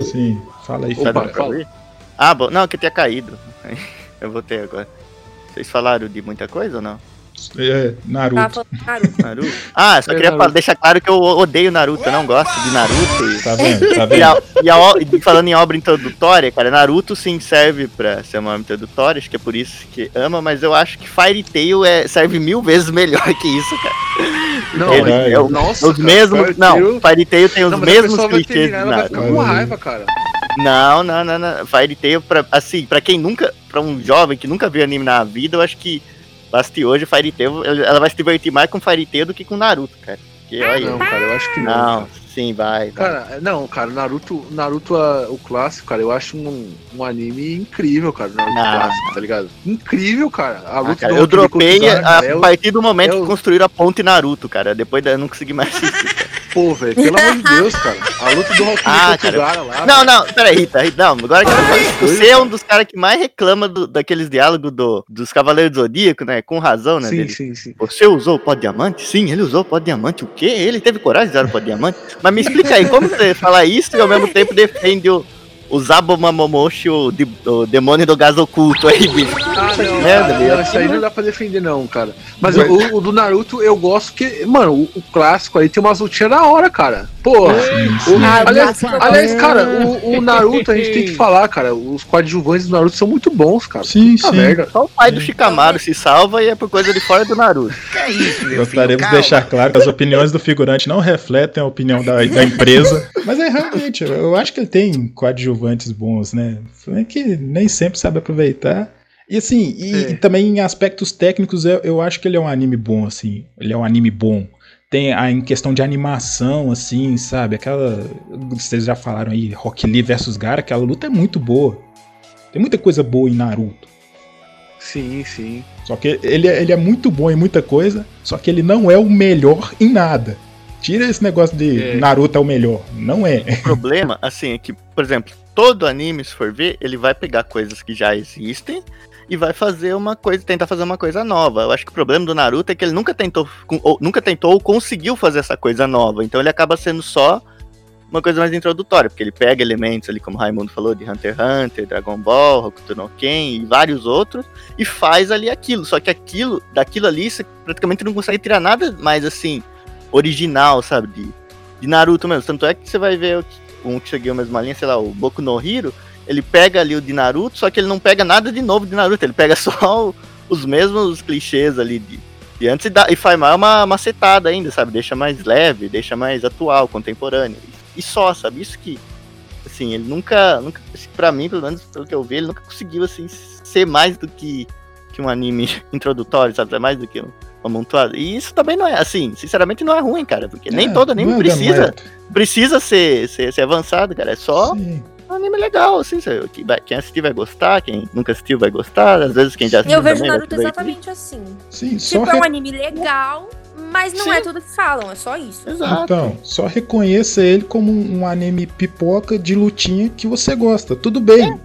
sim, fala aí, Tá Opa, dando pra fala. ouvir? Ah, bom. Não, que tinha caído. Eu voltei agora. Vocês falaram de muita coisa ou não? É, Naruto. De Naruto. Naruto? Ah, só É, queria Naruto. deixar claro que eu odeio Naruto, eu não gosto de Naruto. E, Tá vendo? Tá e, vendo? a- e a e falando em obra introdutória, cara, Naruto sim serve pra ser uma obra introdutória, acho que é por isso que ama, mas eu acho que Fairy Tail é, serve mil vezes melhor que isso, cara. Não, Ele é- é o- nossa, os cara, mesmos. Fairy não, Tail- Fairy Tail tem os Não, a mesmos clichês ela vai ficar com raiva, cara. Não, não, não, não. Fairy Tail, pra, assim, pra quem nunca. Pra um jovem que nunca viu anime na vida, eu acho que basta hoje Fairy Tail, ela vai se divertir mais com Tail do que com Naruto, cara. Porque, olha, Não, cara, eu acho que não. não, cara. sim, vai. vai. Cara, não, cara, Naruto, Naruto o clássico, cara, eu acho um, um anime incrível, cara, Naruto Não. clássico, tá ligado? Incrível, cara. A Ah, luta cara, do eu dropei a, é a o- partir do momento é o- que construíram a ponte Naruto, cara. Depois eu não consegui mais assistir. Pô, velho, pelo amor de Deus, cara. A luta do Rock Ah, cara. lá. Não, não, peraí, Rita, Rita, não, agora que eu você é um dos caras que mais reclama do- daqueles diálogos do, dos Cavaleiros do Zodíaco, né? Com razão, né? Sim, dele. sim, sim. Você usou o pó de diamante? Sim, ele usou o pó de diamante. O quê? Ele teve coragem de usar o pó de diamante? Mas me explica aí, como você fala isso e ao mesmo tempo defende o, o Zabomamomoshi, o, de- o demônio do gás oculto aí, bicho? Ah, não, Merda, cara, meu. não, isso aí não dá pra defender, não, cara. Mas o, o do Naruto eu gosto que, mano, o, o clássico aí tem umas lutinhas da hora, cara. O- sim. Ah, aliás, aliás, cara, o, o Naruto a gente tem que falar, cara. Os coadjuvantes do Naruto são muito bons, cara. Sim, Puta sim. merda. Só o pai do Shikamaru se salva e é por coisa de fora do Naruto. Gostaríamos de deixar claro que as opiniões do figurante não refletem a opinião da, da empresa. Mas é realmente, eu- acho que ele tem coadjuvantes bons, né? Que nem sempre sabe aproveitar. E assim, e, É. e também em aspectos técnicos, eu, eu acho que ele é um anime bom, assim. Ele é um anime bom. Tem a, em questão de animação, assim, sabe? Aquela. Vocês já falaram aí, Rock Lee versus Gara, aquela luta é muito boa. Tem muita coisa boa em Naruto. Sim, sim. Só que ele, é- ele é muito bom em muita coisa, só que ele não é o melhor em nada. Tira esse negócio de É. Naruto é o melhor. Não é. O problema, assim, é que, por exemplo, todo anime, se for ver, ele vai pegar coisas que já existem e vai fazer uma coisa, tentar fazer uma coisa nova. Eu acho que o problema do Naruto é que ele nunca tentou, ou, nunca tentou ou conseguiu fazer essa coisa nova. Então ele acaba sendo só uma coisa mais introdutória, porque ele pega elementos ali, como o Raimundo falou, de Hunter x Hunter, Dragon Ball, Hokuto no Ken e vários outros, e faz ali aquilo. Só que aquilo, daquilo ali, você praticamente não consegue tirar nada mais assim, original, sabe? De, de Naruto mesmo. Tanto é que você vai ver um que seguiu a mesma linha, sei lá, o Boku no Hiro, ele pega ali o de Naruto, só que ele não pega nada de novo de Naruto, ele pega só o- os mesmos clichês ali de, de antes e, dá, e faz mais uma macetada ainda, sabe? Deixa mais leve, deixa mais atual, contemporâneo. E só, sabe? Isso que, assim, ele nunca, nunca assim, pra mim, pelo menos pelo que eu vi, ele nunca conseguiu, assim, ser mais do que, que um anime introdutório, sabe? Ser mais do que um amontoado. E isso também não é, assim, sinceramente não é ruim, cara, porque nem É, todo anime manda precisa, precisa ser, ser, ser avançado, cara. É só Sim. um anime legal, assim, cê- que vai- quem assistir vai gostar, quem nunca assistiu vai gostar, às vezes quem já assistiu Eu vejo Naruto exatamente assim. Sim, só Tipo, é um anime legal, mas não Sim. é tudo que falam, é só isso. Exato. Então, só reconheça ele como um, um anime pipoca de lutinha que você gosta. Tudo bem.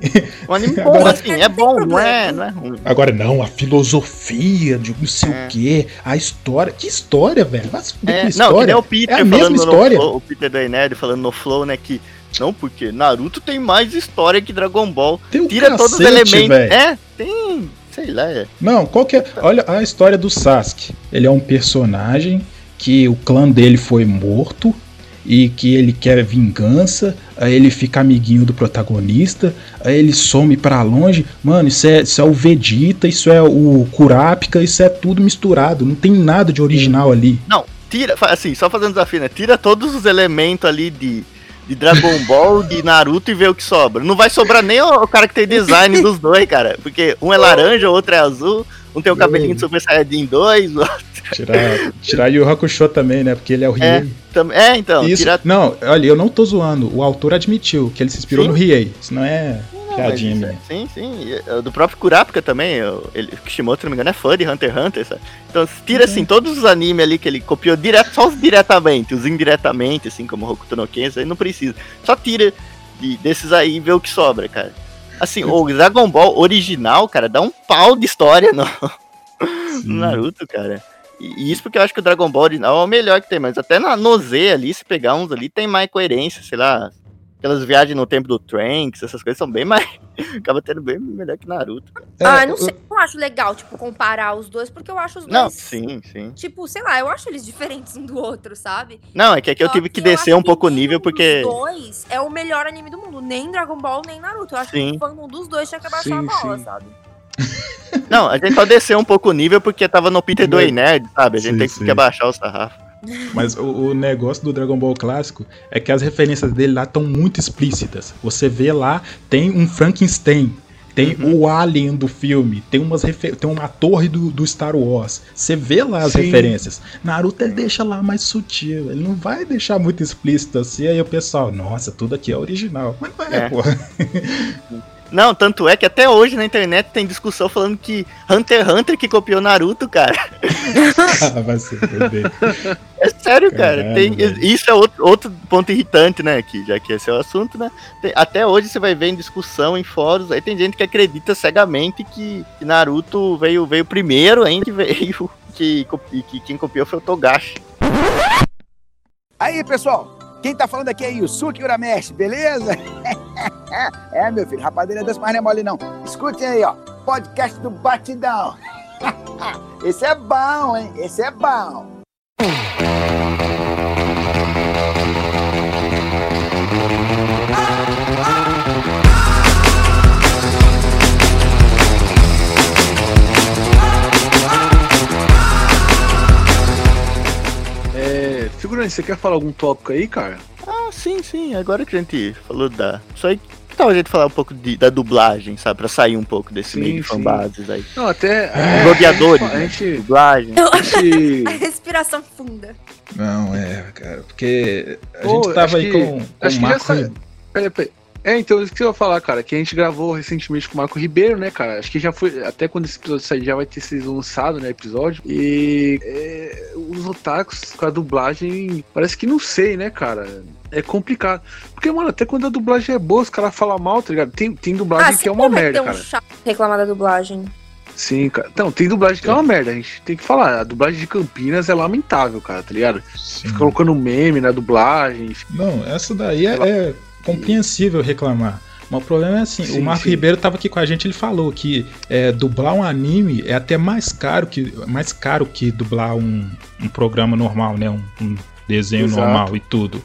Um anime bom, assim, é bom, não é, não é ruim. Agora, não, a filosofia de não sei É. o quê, a história. Que história, velho? Fuder É, com não, história. que nem o Peter É a mesma história. Flow, o Peter da Nerd falando no Flow, né, que não, porque Naruto tem mais história que Dragon Ball. Tem um Tira todos os cacete, elementos. velho. É, tem, sei lá, é. Não, qual que é? Olha a história do Sasuke. Ele é um personagem que o clã dele foi morto e que ele quer vingança. Aí ele fica amiguinho do protagonista. Aí ele some pra longe. Mano, isso é, isso é o Vegeta, isso é o Kurapika, isso é tudo misturado. Não tem nada de original ali. Não, tira, assim, só fazendo desafio, né? Tira todos os elementos ali de, de Dragon Ball, de Naruto e vê o que sobra. Não vai sobrar nem o, o character design dos dois, cara. Porque um é laranja, o outro é azul. Um tem o cabelinho de Super Saiyajin 2, o outro Tirar, tirar Yu Hakusho também, né? Porque ele é o Riei. também. É, então, Isso, tira Não, olha, eu não tô zoando. O autor admitiu que ele se inspirou Sim. no Riei. Isso não é piadinha minha. é- Sim, sim. É, Do próprio Kurapika também. Ele, o Kishimoto, se não me engano, é fã de Hunter x Hunter, sabe? Então, tira, assim, todos os animes ali que ele copiou direto, só os diretamente, os indiretamente, assim, como Hokuto no Ken, aí não precisa. Só tira de- desses aí e vê o que sobra, cara. Assim, o Dragon Ball original, cara, dá um pau de história no, no Naruto, cara. E isso porque eu acho que o Dragon Ball original é o melhor que tem, mas até na, no Z ali, se pegar uns ali, tem mais coerência, sei lá. Aquelas viagens no tempo do Trunks, essas coisas são bem mais. Acaba tendo bem melhor que Naruto. É, ah, não sei. Eu não acho legal, tipo, comparar os dois, porque eu acho os dois. Não, sim, sim. Tipo, sei lá, eu acho eles diferentes um do outro, sabe? Não, é que aqui eu tive que eu descer um pouco o nível, porque. dois é o melhor anime do mundo. Nem Dragon Ball, nem Naruto. Eu acho Sim. que o fandom dos dois tinha que abaixar Sim, a bola, sim. sabe? Não, a gente só desceu um pouco o nível porque tava no Peter do Nerd, sabe? A gente Sim, tem sim. que abaixar o sarrafo. Mas o, o negócio do Dragon Ball clássico é que as referências dele lá estão muito explícitas. Você vê lá, tem um Frankenstein, tem o Alien do filme, tem, umas refer- tem uma torre do, do Star Wars. Você vê lá as Sim. referências. Naruto ele deixa lá mais sutil, ele não vai deixar muito explícito assim. Aí o pessoal, nossa, tudo aqui é original. Mas não é, É. pô. Não, tanto é que até hoje na internet tem discussão falando que Hunter x Hunter que copiou Naruto, cara. Ah, vai ser. É sério, cara. Caralho, Tem, isso é outro, outro ponto irritante, né? Que, já que esse é o assunto, né? Tem- até hoje você vai ver em discussão, em fóruns, aí tem gente que acredita cegamente que, que Naruto veio, veio primeiro, ainda que veio. Que, copi- que quem copiou foi o Togashi. Aí, pessoal, quem tá falando aqui é Yusuke Urameshi, beleza? é, meu filho, rapadeira das mais não é mole não. Escutem aí, ó, podcast do Batidão. Esse é bom, hein? Esse é bom. Figurante, você quer falar algum tópico aí, cara? Ah, sim, sim. Agora que a gente falou da. Só aí. Que tal a gente falar um pouco de- da dublagem, sabe? Pra sair um pouco desse Sim, meio de fanbases aí. Não, até. É, Blogueadores, A né? gente. Dublagem. A gente A respiração funda. Não, é, cara, porque a Ô, gente tava aí que- com, com acho que já Marco. sa- Peraí, peraí. É, então, isso que eu ia falar, cara, que a gente gravou recentemente com o Marco Ribeiro, né, cara? Acho que já foi, até quando esse episódio sair, já vai ter sido lançado, né, episódio. E é, os otakus com a dublagem, parece que não sei, né, cara? É complicado. Porque, mano, até quando a dublagem é boa, os caras falam mal, tá ligado? Tem, tem dublagem que é uma vai merda, ter um cara. chato reclamar da dublagem. Sim, cara. Então, tem dublagem que é uma merda, a gente tem que falar. A dublagem de Campinas é lamentável, cara, tá ligado? Sim. Fica colocando meme na dublagem. Não, essa daí é, é compreensível reclamar. Mas o problema é assim, Sim, o Marco sim. Ribeiro tava aqui com a gente, ele falou que é, dublar um anime é até mais caro que mais caro que dublar um, um programa normal, né? Um, um desenho Exato. normal e tudo.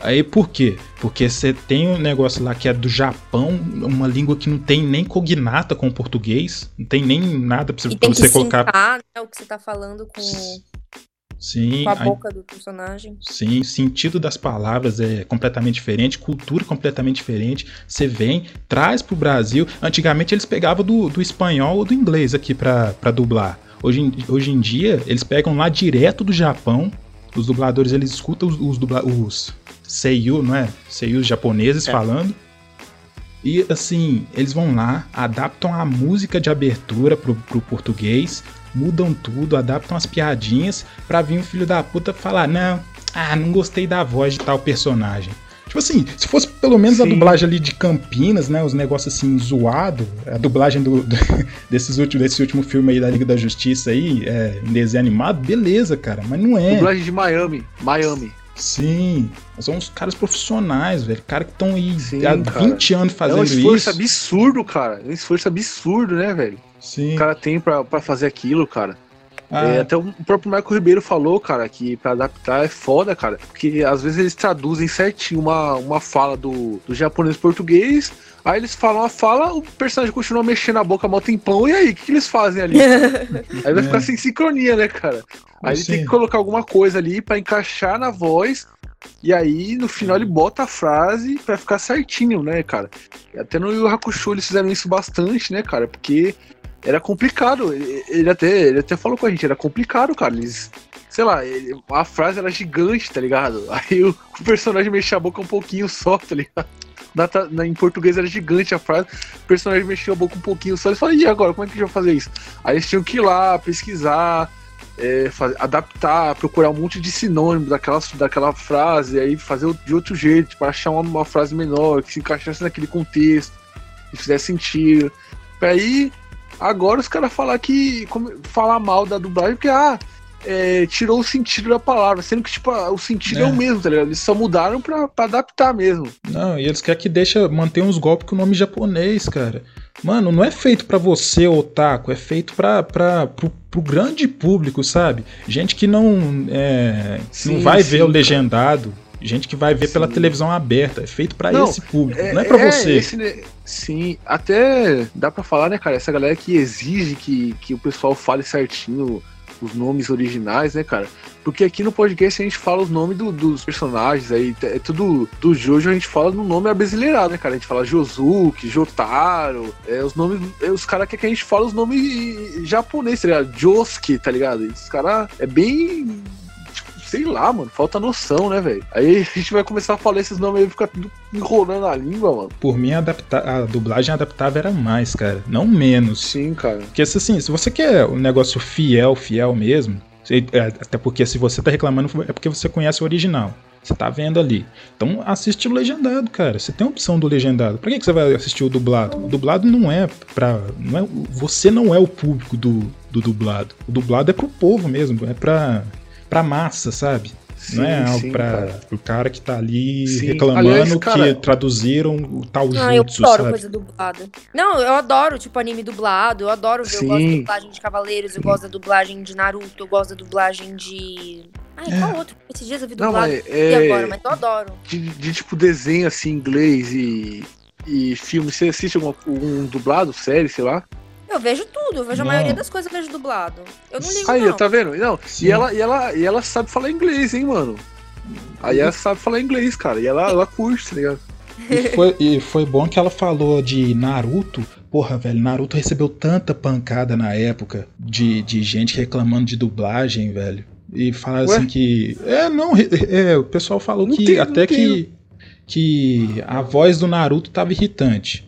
Aí por quê? Porque você tem um negócio lá que é do Japão, uma língua que não tem nem cognata com o português, não tem nem nada pra você, E pra você que colocar. sincar né, o que você tá falando com, Sim, com a boca do personagem. Sim, sentido das palavras é completamente diferente, cultura completamente diferente. Você vem, traz pro Brasil. Antigamente eles pegavam do, do espanhol ou do inglês aqui pra, pra dublar. Hoje, em- hoje em dia, eles pegam lá direto do Japão. Os dubladores eles escutam os, os, dubla, os seiyu, não é? Seiyus japoneses É. falando. E assim, eles vão lá, adaptam a música de abertura pro, pro português, mudam tudo, adaptam as piadinhas pra vir um filho da puta falar: Não, ah, não gostei da voz de tal personagem. Tipo assim, se fosse pelo menos a Sim. dublagem ali de Campinas, né? Os negócios assim, zoado, a dublagem do, do- desses últimos, desse último filme aí da Liga da Justiça aí, é, em desenho animado, beleza, cara, mas não é. Dublagem de Miami. Miami. Sim, são uns caras profissionais, velho. Cara que estão aí Sim, há cara. 20 anos é um fazendo esforço isso. absurdo, cara. É um esforço absurdo, né, velho? Sim. O cara tem pra, pra fazer aquilo, cara. Ah, É, até o próprio Marco Ribeiro falou, cara, que pra adaptar é foda, cara. Porque às vezes eles traduzem certinho uma, uma fala do, do japonês português. Aí eles falam a fala, o personagem continua mexendo a boca mal tempão. E aí, o que, que eles fazem ali? Aí vai É. ficar sem sincronia, né, cara? Aí ele tem que colocar alguma coisa ali pra encaixar na voz. E aí, no final, ele bota a frase pra ficar certinho, né, cara? E Até no Yu Yu Hakusho eles fizeram isso bastante, né, cara? Porque era complicado. Ele, ele até, ele até falou com a gente, era complicado, cara. Eles. Sei lá, ele- a frase era gigante, tá ligado? Aí o, o personagem mexia a boca um pouquinho só, tá ligado? Na, na- em português era gigante a frase, o personagem mexia a boca um pouquinho só. Eles falaram, e agora, como é que a gente vai fazer isso? Aí eles tinham que ir lá, pesquisar, é, adaptar, procurar um monte de sinônimo daquela, daquela frase, aí fazer de outro jeito, para achar uma, uma frase menor, que se encaixasse naquele contexto, que fizesse sentido. Aí, agora os caras falar que. falar mal da dublagem, porque, ah, é, tirou o sentido da palavra, sendo que, tipo, o sentido é, É. o mesmo, tá ligado? Eles só mudaram pra, pra adaptar mesmo. Não, e eles querem que deixa manter uns golpes com o nome japonês, cara. Mano, não é feito pra você, otaku, é feito pra, pra, pro, pro grande público, sabe? Gente que não, é, Sim, não vai sim, ver o cara. Gente que vai ver pela Sim. televisão aberta, é feito pra Não, esse público, não é pra você. esse, sim, até dá pra falar, né, cara? Essa galera que exige que, que o pessoal fale certinho os nomes originais, né, cara? Porque aqui no podcast a gente fala os nomes do- dos personagens aí, é tudo do Jojo, a gente fala no nome abrasileirado, né, cara? A gente fala Josuke, Jotaro, é, os nomes, é, os caras querem que a gente fala os nomes japoneses, tá ligado? Josuke, tá ligado? Os caras é bem sei lá, mano, falta noção, né, velho? Aí a gente vai começar a falar esses nomes aí e ficar tudo enrolando a língua, mano. Por mim, adapta a dublagem adaptável era mais, cara, não menos. Sim, cara. Porque assim, se você quer um negócio fiel, fiel mesmo, é, até porque se você tá reclamando é porque você conhece o original. Você tá vendo ali. Então assiste o legendado, cara. Você tem a opção do legendado. Pra que, que você vai assistir o dublado? O dublado não é pra. Não é, você não é o público do, do dublado. O dublado é pro povo mesmo, é pra, pra massa, sabe? não é Sim, algo sim, pra cara. o cara que tá ali Sim. reclamando Aliás, cara- que traduziram o tal Ah, eu jutsu, adoro sabe? coisa dublada. Não, eu adoro, tipo, anime dublado. Eu adoro ver. Eu gosto da Sim. dublagem de Cavaleiros, eu gosto da dublagem de Naruto, eu gosto da dublagem de. Ai, É. qual outro? Esses dias eu vi Não, dublado. E é. agora, mas eu adoro. de, de, tipo desenho assim, inglês e. E filme, você assiste algum, um dublado, série, sei lá? Eu vejo tudo, eu vejo Não. a maioria das coisas eu vejo dublado. Eu não ligo, Aí, não. tá vendo? Não, Sim. e ela, e, ela, e ela sabe falar inglês, hein, mano? Aí ela sabe falar inglês, cara. E ela, ela curte, tá ligado? E foi, e foi bom que ela falou de Naruto. Porra, velho, Naruto recebeu tanta pancada na época de, de gente reclamando de dublagem, velho. E falar Ué? assim que. É, não, é, o pessoal falou Não que tem- até tem. que, que a voz do Naruto tava irritante.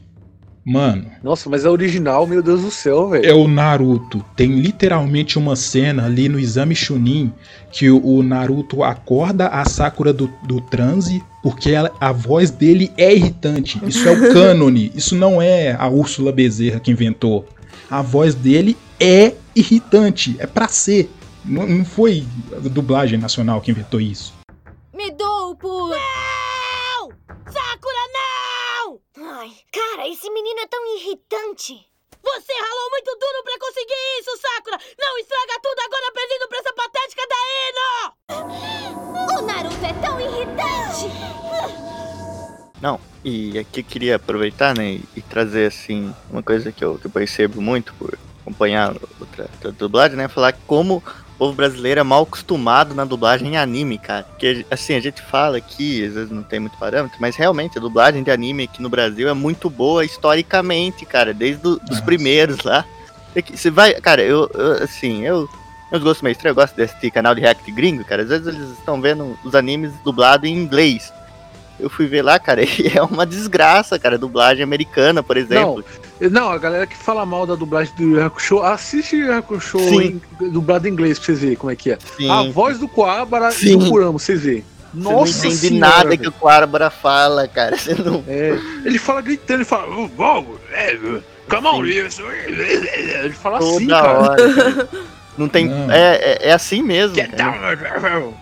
Mano, Nossa, mas é original, meu Deus do céu, velho. é o Naruto. Tem literalmente uma cena ali no exame Chunin que o, o Naruto acorda a Sakura do, do transe porque ela- a voz dele é irritante. Isso é o cânone. Isso não é a Úrsula Bezerra que inventou. A voz dele é irritante. É pra ser. Não, não foi a dublagem nacional que inventou isso. Me dou por. Não! Sakura, não! Ai, cara, esse menino é tão irritante. Você ralou muito duro pra conseguir isso, Sakura! Não estraga tudo agora perdendo pra essa patética da Eno! O Naruto é tão irritante! Não, e aqui eu queria aproveitar, né, e trazer, assim, uma coisa que eu, que eu percebo muito por acompanhar outra, outra dublagem, né, falar como o povo brasileiro é mal acostumado na dublagem em anime, cara. Porque, assim, a gente fala aqui, às vezes não tem muito parâmetro, mas realmente a dublagem de anime aqui no Brasil é muito boa historicamente, cara, desde os primeiros lá. É que Você vai, cara, eu, eu, assim, eu... Meus gostos meio estranhos, eu gosto desse canal de react gringo, cara. Às vezes eles estão vendo os animes dublados em inglês. Eu fui ver lá, cara, e é uma desgraça, cara, dublagem americana, por exemplo. Não, a galera que fala mal da dublagem do Yu Hakusho, assiste Yu Hakusho Sim. em, dublado em inglês pra vocês verem como é que é. Sim. A voz do Coabra e Sim. do Kurama, vocês verem. Você Nossa não entende senhora, nada velho. que o Quarbara fala, cara. Você não. É, ele fala gritando, ele fala. "Oh, oh, é, Come on, isso. Ele fala Toda assim, cara. hora. cara. Não tem. Não. É, é, é assim mesmo. Get cara. down.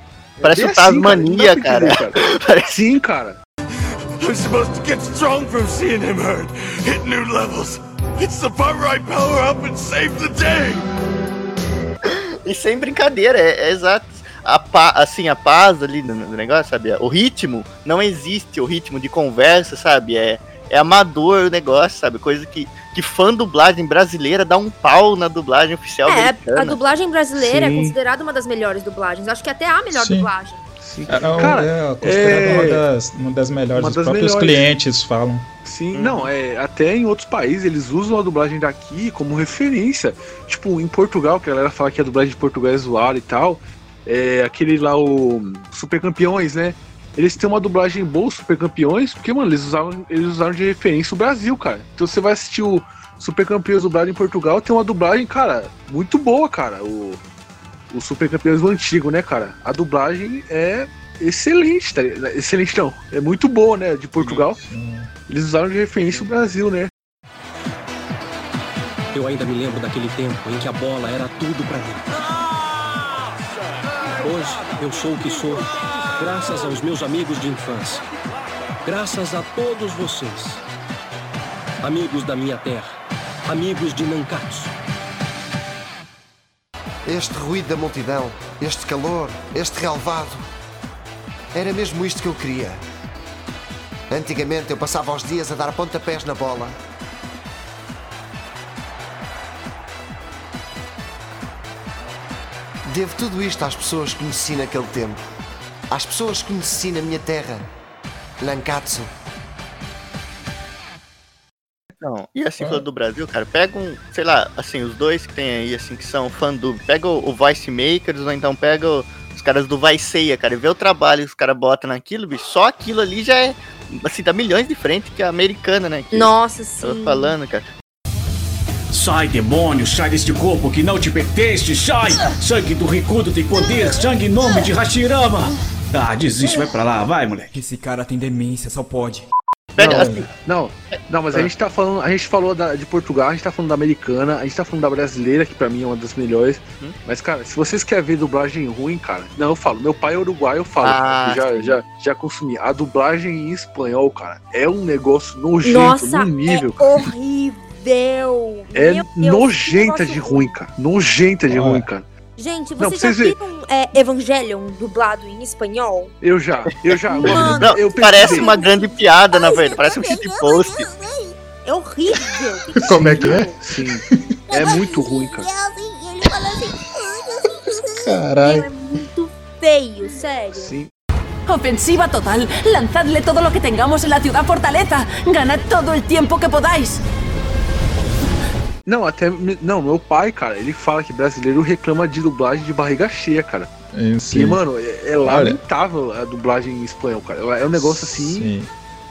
Parece É o bem Tasmania, não dá pra entender, Parece- Sim, cara. I'm supposed to get strong from seeing him hurt. Hit new levels. It's the part where I power up and save the day. E sem brincadeira, é, é exato. A pa, assim, a paz ali no negócio, sabe? O ritmo, não existe o ritmo de conversa, sabe? É, é amador o negócio, sabe? Coisa que, que fã dublagem brasileira dá um pau na dublagem oficial É, a americana. dublagem brasileira Sim. é considerada uma das melhores dublagens. Acho que até a melhor Sim. dublagem. Sim, É, é, cara, é considerado é- uma, das, uma das melhores. uma Os das próprios melhores. clientes falam. Sim, Uhum. não, é, até em outros países eles usam a dublagem daqui como referência. Tipo, em Portugal, que a galera fala que a dublagem de Portugal é zoada e tal. É aquele lá, o Super Campeões, né? Eles têm uma dublagem boa, os Super Campeões, porque, mano, eles usaram, eles usaram de referência o Brasil, cara. Então você vai assistir o Super Campeões dublado em Portugal, tem uma dublagem, cara, muito boa, cara. O, o Super Campeões o antigo, né, cara? A dublagem é excelente, tá? ligado? Excelente não, é muito boa, né, de Portugal. Eles usaram de referência o Brasil, né? Eu ainda me lembro daquele tempo em que a bola era tudo pra mim. Hoje eu sou o que sou, graças aos meus amigos de infância. Graças a todos vocês. Amigos da minha terra. Amigos de Nankatsu. Este ruído da multidão, este calor, este relevado. Era mesmo isto que eu queria. Antigamente eu passava os dias a dar pontapés na bola. Devo tudo isto às pessoas que conheci naquele tempo. Às pessoas que conheci na minha terra. Nankatsu. Não, e assim, falando do Brasil, cara, pega um, sei lá, assim, os dois que tem aí, assim, que são fã do. Pega o, o Vice Makers, ou então pega o- os caras do Vice Ceia, cara, e vê o trabalho que os caras botam naquilo, bicho, só aquilo ali já é, assim, dá milhões de frente que a americana, né? Que Nossa, eu tô sim. falando, cara. Sai, demônio, sai deste corpo que não te pertence, sai! Sangue do Rikudo tem poder, sangue em nome de Hashirama! Ah, desiste, vai pra lá, vai, moleque. Esse cara tem demência, só pode. Pega, Não, assim, não, não, mas a gente tá falando, a gente falou da- de Portugal, a gente tá falando da americana, a gente tá falando da brasileira, que pra mim é uma das melhores. Hum. Mas, cara, se vocês querem ver dublagem ruim, cara, não, eu falo, meu pai é uruguaio, eu falo, Ah, eu já, já, já consumi. A dublagem em espanhol, cara, é um negócio nojento, Nossa, num nível. é horrível. É Meu Deus, nojenta negócio de ruim, cara. Nojenta de Ó. ruim, cara. Gente, Não, vocês pra já vocês viram é, Evangelion dublado em espanhol? Eu já, eu já. Mano, não, eu parece uma grande piada, na verdade, parece um shitpost. É horrível. Como é que é? Sim. É muito ruim, cara. Assim. Caralho. É muito feio, sério. Sim. Ofensiva total. Lanzadle todo lo que tengamos en la ciudad fortaleza. Ganad todo el tiempo que podáis. Não, até. Não, meu pai, cara, ele fala que brasileiro reclama de dublagem de barriga cheia, cara. É, E, sim, mano, é, é lamentável a dublagem em espanhol, cara. É um negócio assim. sim.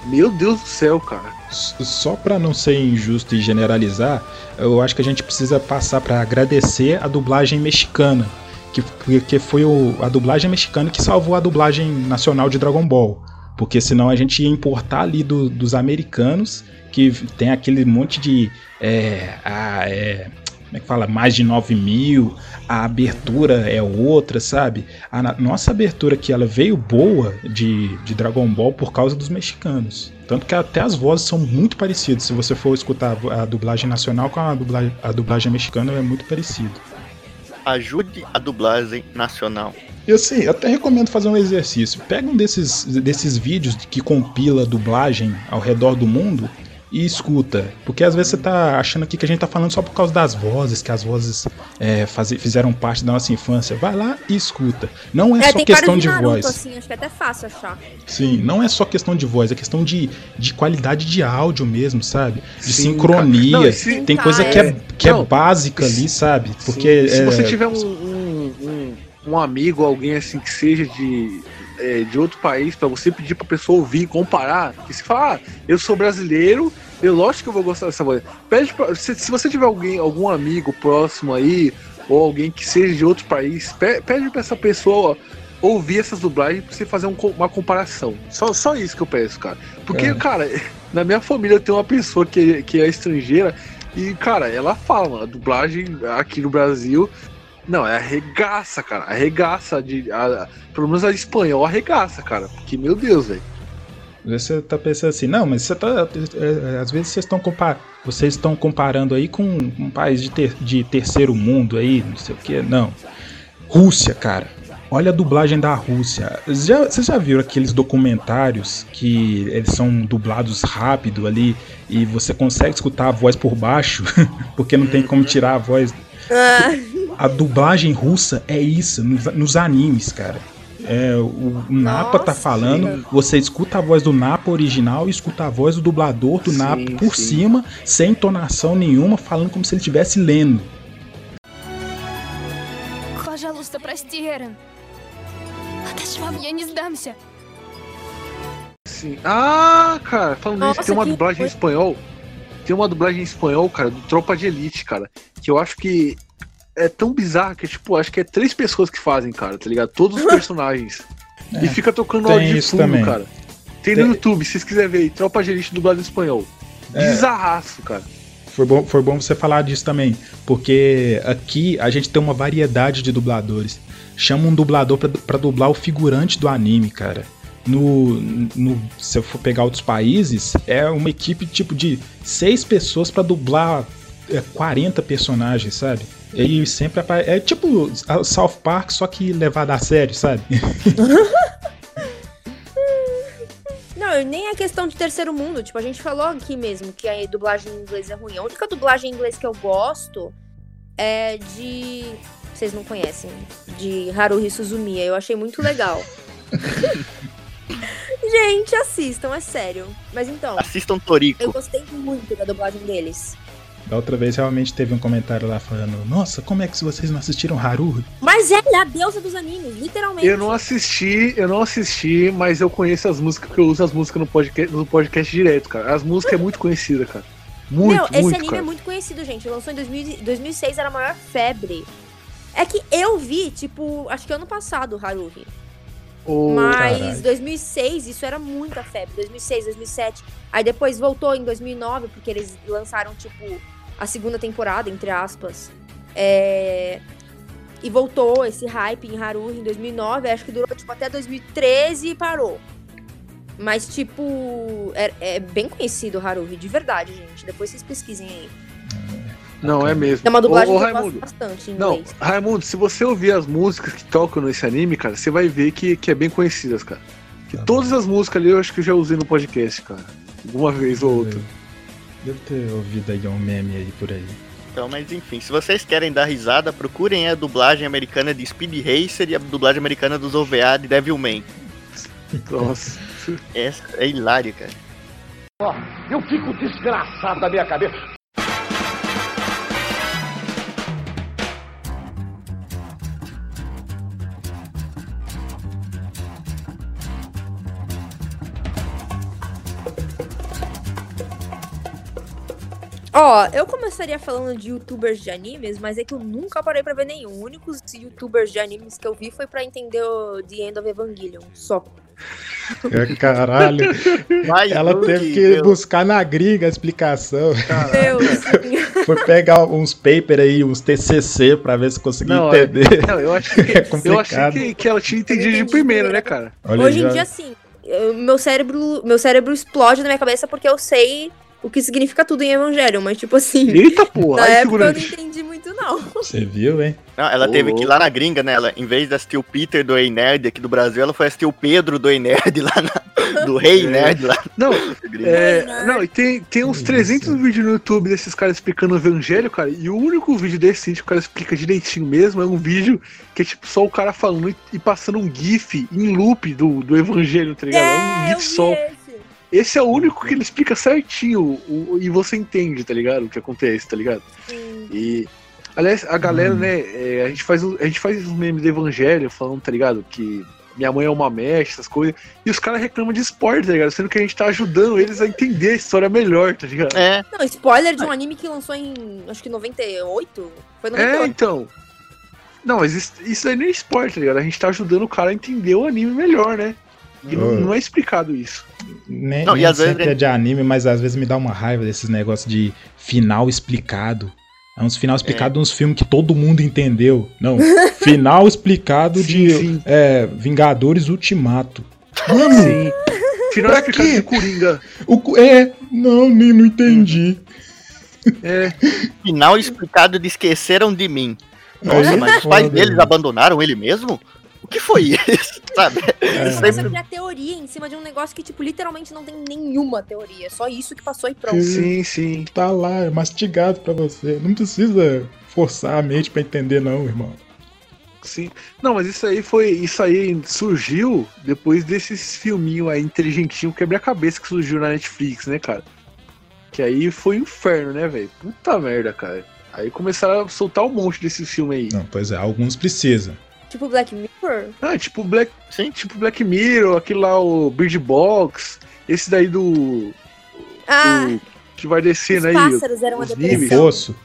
Meu Deus do céu, cara. Só pra não ser injusto e generalizar, eu acho que a gente precisa passar pra agradecer a dublagem mexicana, que, que foi o- a dublagem mexicana que salvou a dublagem nacional de Dragon Ball. Porque senão a gente ia importar ali do- dos americanos, que tem aquele monte de. É, a- é, como é que fala? Mais de 9 mil, a abertura é outra, sabe? A nossa abertura aqui, ela veio boa de, de Dragon Ball por causa dos mexicanos. Tanto que até as vozes são muito parecidas. Se você for escutar a dublagem nacional com a dublagem, a dublagem mexicana, é muito parecido. Ajude a dublagem nacional. E assim, eu até recomendo fazer um exercício. Pega um desses, desses vídeos que compila dublagem ao redor do mundo e escuta. Porque às vezes você tá achando aqui que a gente tá falando só por causa das vozes, que as vozes é, faze- fizeram parte da nossa infância. Vai lá e escuta. Não é, só tem questão vários de Naruto, voz. assim, acho que é até fácil achar. Sim, não é só questão de voz, é questão de, de qualidade de áudio mesmo, sabe? De Sim, sincronia. Não, se- Tem coisa que é, É, que é não, básica ali, sabe? Porque se é, você tiver um, um, um, um amigo, alguém assim que seja de, é, de outro país, pra você pedir pra pessoa ouvir, comparar, e se falar, ah, eu sou brasileiro, eu lógico que eu vou gostar dessa voz. Pede pra, se, se você tiver alguém, algum amigo próximo aí, ou alguém que seja de outro país, pe- pede pra essa pessoa ouvir essas dublagens pra você fazer um uma comparação. Só, só isso que eu peço, cara. Porque, É. cara, na minha família tem uma pessoa que, que é estrangeira e, cara, ela fala, mano, a dublagem aqui no Brasil. Não, é arregaça, cara. Arregaça. De, a, pelo menos a espanhol arregaça, cara. Porque, meu Deus, velho. Você tá pensando assim, não, mas você tá. é, é, às vezes vocês estão compa vocês estão comparando aí com um país de, ter de terceiro mundo aí, não sei o que. Não. Rússia, cara. Olha a dublagem da Rússia. Já, vocês já viram aqueles documentários que eles são dublados rápido ali e você consegue escutar a voz por baixo, porque não tem como tirar a voz. A dublagem russa é isso, nos, nos animes, cara. É, o, o Napa tá falando, você escuta a voz do Napa original e escuta a voz do dublador do Sim, Napa por sim. cima, sem entonação nenhuma, falando como se ele estivesse lendo. Пожалуйста, прости, Эрен. Отошла, я не сдамся. Sim. Ah, cara, falando nisso, Nossa, tem uma que dublagem em coisa. espanhol. tem uma dublagem em espanhol, cara, do Tropa de Elite, cara. Que eu acho que é tão bizarro que, tipo, acho que é três pessoas que fazem, cara, tá ligado? Todos os personagens. É, e fica tocando áudio de fundo, também. cara. Tem Tem- no YouTube, se vocês quiserem ver aí, Tropa de Elite dublado em espanhol. É. Bizarraço, cara. Foi bom, foi bom você falar disso também, porque aqui a gente tem uma variedade de dubladores. Chama um dublador pra dublar o figurante do anime, cara. No, no, se eu for pegar outros países, é uma equipe tipo de seis pessoas pra dublar é, 40 personagens, sabe? E sempre apa- é tipo South Park, só que levado a sério, sabe? Não, e nem é questão de terceiro mundo. Tipo, a gente falou aqui mesmo que a dublagem em inglês é ruim. A única dublagem em inglês que eu gosto é de. Vocês não conhecem? De Haruhi Suzumiya. Eu achei muito legal. gente, assistam, é sério. Mas então, Assistam Torico. eu gostei muito da dublagem deles. Da outra vez realmente teve um comentário lá falando: Nossa, como é que vocês não assistiram Haru? Mas ela é a deusa dos animes, literalmente. Eu não assisti, eu não assisti, mas eu conheço as músicas, porque eu uso as músicas no podcast, no podcast direto, cara. As músicas é muito conhecida, cara. Muito, Meu, esse muito, anime cara. é muito conhecido, gente. Lançou em 2000 2006, era a maior febre. É que eu vi, tipo, acho que ano passado, Haruhi. Ô, Mas caralho. 2006, isso era muita febre. 2006, 2007. Aí depois voltou em 2009, porque eles lançaram, tipo, a segunda temporada, entre aspas. É... E voltou esse hype em Haruhi em 2009. Acho que durou, tipo, até 2013 e parou. Mas, tipo, é, é bem conhecido o Haruhi, de verdade, gente. Depois vocês pesquisem aí. Não, é mesmo. É uma dublagem Ô, ô, que eu gosto Raimundo, bastante em Não, inglês. Raimundo, se você ouvir as músicas que tocam nesse anime, cara, você vai ver que, que é bem conhecidas, cara. Que todas as músicas ali eu acho que eu já usei no podcast, cara. Alguma vez ou outra. Devo ter ouvido aí um meme aí por aí. Então, mas enfim, se vocês querem dar risada, procurem a dublagem americana de Speed Racer e a dublagem americana dos OVA de Devilman. Nossa. Essa é hilário, cara. Ó, eu fico desgraçado da minha cabeça. Ó, eu começaria falando de youtubers de animes, mas é que eu nunca parei pra ver nenhum. Os únicos youtubers de animes que eu vi foi pra entender o The End of Evangelion, só. É, Caralho. Mais Ela teve que buscar na gringa a explicação. Deus. Foi pegar uns paper aí, uns TCC pra ver se conseguia Não, é- entender. não, eu acho que, É eu achei que, que ela tinha entendido de primeira, né, cara? Olha Hoje já. em dia, assim, eu- meu cérebro, meu cérebro explode na minha cabeça porque eu sei o que significa tudo em Evangelion, mas tipo assim, Eita porra, na ai, época eu não entendi muito não. Você viu, hein? Não, ela Ô, teve que ir lá na gringa, né? Ela, em vez de assistir o Peter do Ei Nerd aqui do Brasil, ela foi assistir o Pedro do Ei Nerd lá na, do Rei É. Nerd lá. Não, gringa. é, não, e tem, tem uns 300 vídeos no YouTube desses caras explicando o evangelho, cara, e o único vídeo desse que o cara explica direitinho mesmo é um vídeo que é tipo só o cara falando e, e passando um gif em loop do, do evangelho, tá ligado? É, um eu gif só. esse. Esse é o único que ele explica certinho o- e você entende, tá ligado? O que acontece, tá ligado? Sim. E. Aliás, a galera, né, é, a, gente faz, a gente faz os memes do evangelho falando, tá ligado? Que minha mãe é uma mexe, essas coisas. E os caras reclamam de spoiler, tá ligado? Sendo que a gente tá ajudando eles a entender a história melhor, tá ligado? É, Não, spoiler de um anime que lançou em, acho que 98? Foi É, 98. então. Não, mas isso, isso aí nem é spoiler, tá ligado? A gente tá ajudando o cara a entender o anime melhor, né? E não, não é explicado isso. Nem, Não, e nem às vezes sempre ele- é de anime, mas às vezes me dá uma raiva desses negócios de final explicado. É uns final explicado de uns filmes que todo mundo entendeu. Não, final explicado Sim, de sim. é, Vingadores Ultimato. Mano, Sim. Final Pra explicado quê? de Coringa. o, é, não, nem não entendi. É. final explicado de esqueceram de mim. Nossa, Aí mas é os pais deles abandonaram ele mesmo? O que foi isso? Sabe? É. Você começa a Sempre- criar teoria em cima de um negócio que, tipo, literalmente não tem nenhuma teoria. É só isso que passou e pronto. Sim, sim. Tá lá, é mastigado pra você. Não precisa forçar a mente pra entender, não, irmão. Sim. Não, mas isso aí foi. Isso aí surgiu depois desses filminhos aí inteligentinho quebra-cabeça que surgiu na Netflix, né, cara? Que aí foi um inferno, né, velho? Puta merda, cara. Aí começaram a soltar um monte desses filmes aí. Não, pois é, alguns precisam. Tipo Black Mirror. Ah, tipo Black. Sim. Tipo Black Mirror, aquele lá, o Bird Box, esse daí do. Ah, do- que vai descendo os aí. pássaros eram uma os O depressão. Poço.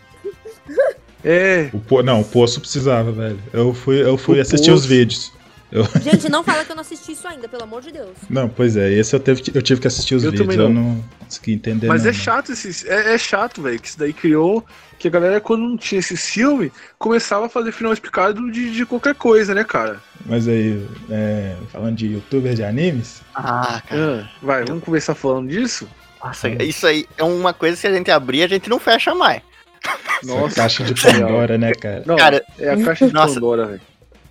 É, O po... Não, o Poço precisava, velho. Eu fui, eu fui O assistir os Poço. vídeos. Eu- Gente, não fala que eu não assisti isso ainda, pelo amor de Deus. Não, pois é, esse eu, teve, eu tive que assistir os Eu vídeos, também eu não. não consegui entender Mas não, é não. chato esse. É, é chato, velho, que isso daí criou. Que a galera, quando não tinha esse filme, começava a fazer final explicado de, de qualquer coisa, né, cara? Mas aí, é, falando de youtuber de animes, Ah, cara. Ah, vai, vamos começar falando disso? Nossa, isso aí é uma coisa que a gente abrir a gente não fecha mais. essa caixa de Pandora, né, cara? Não, Cara, é a caixa de nossa. Pandora, velho.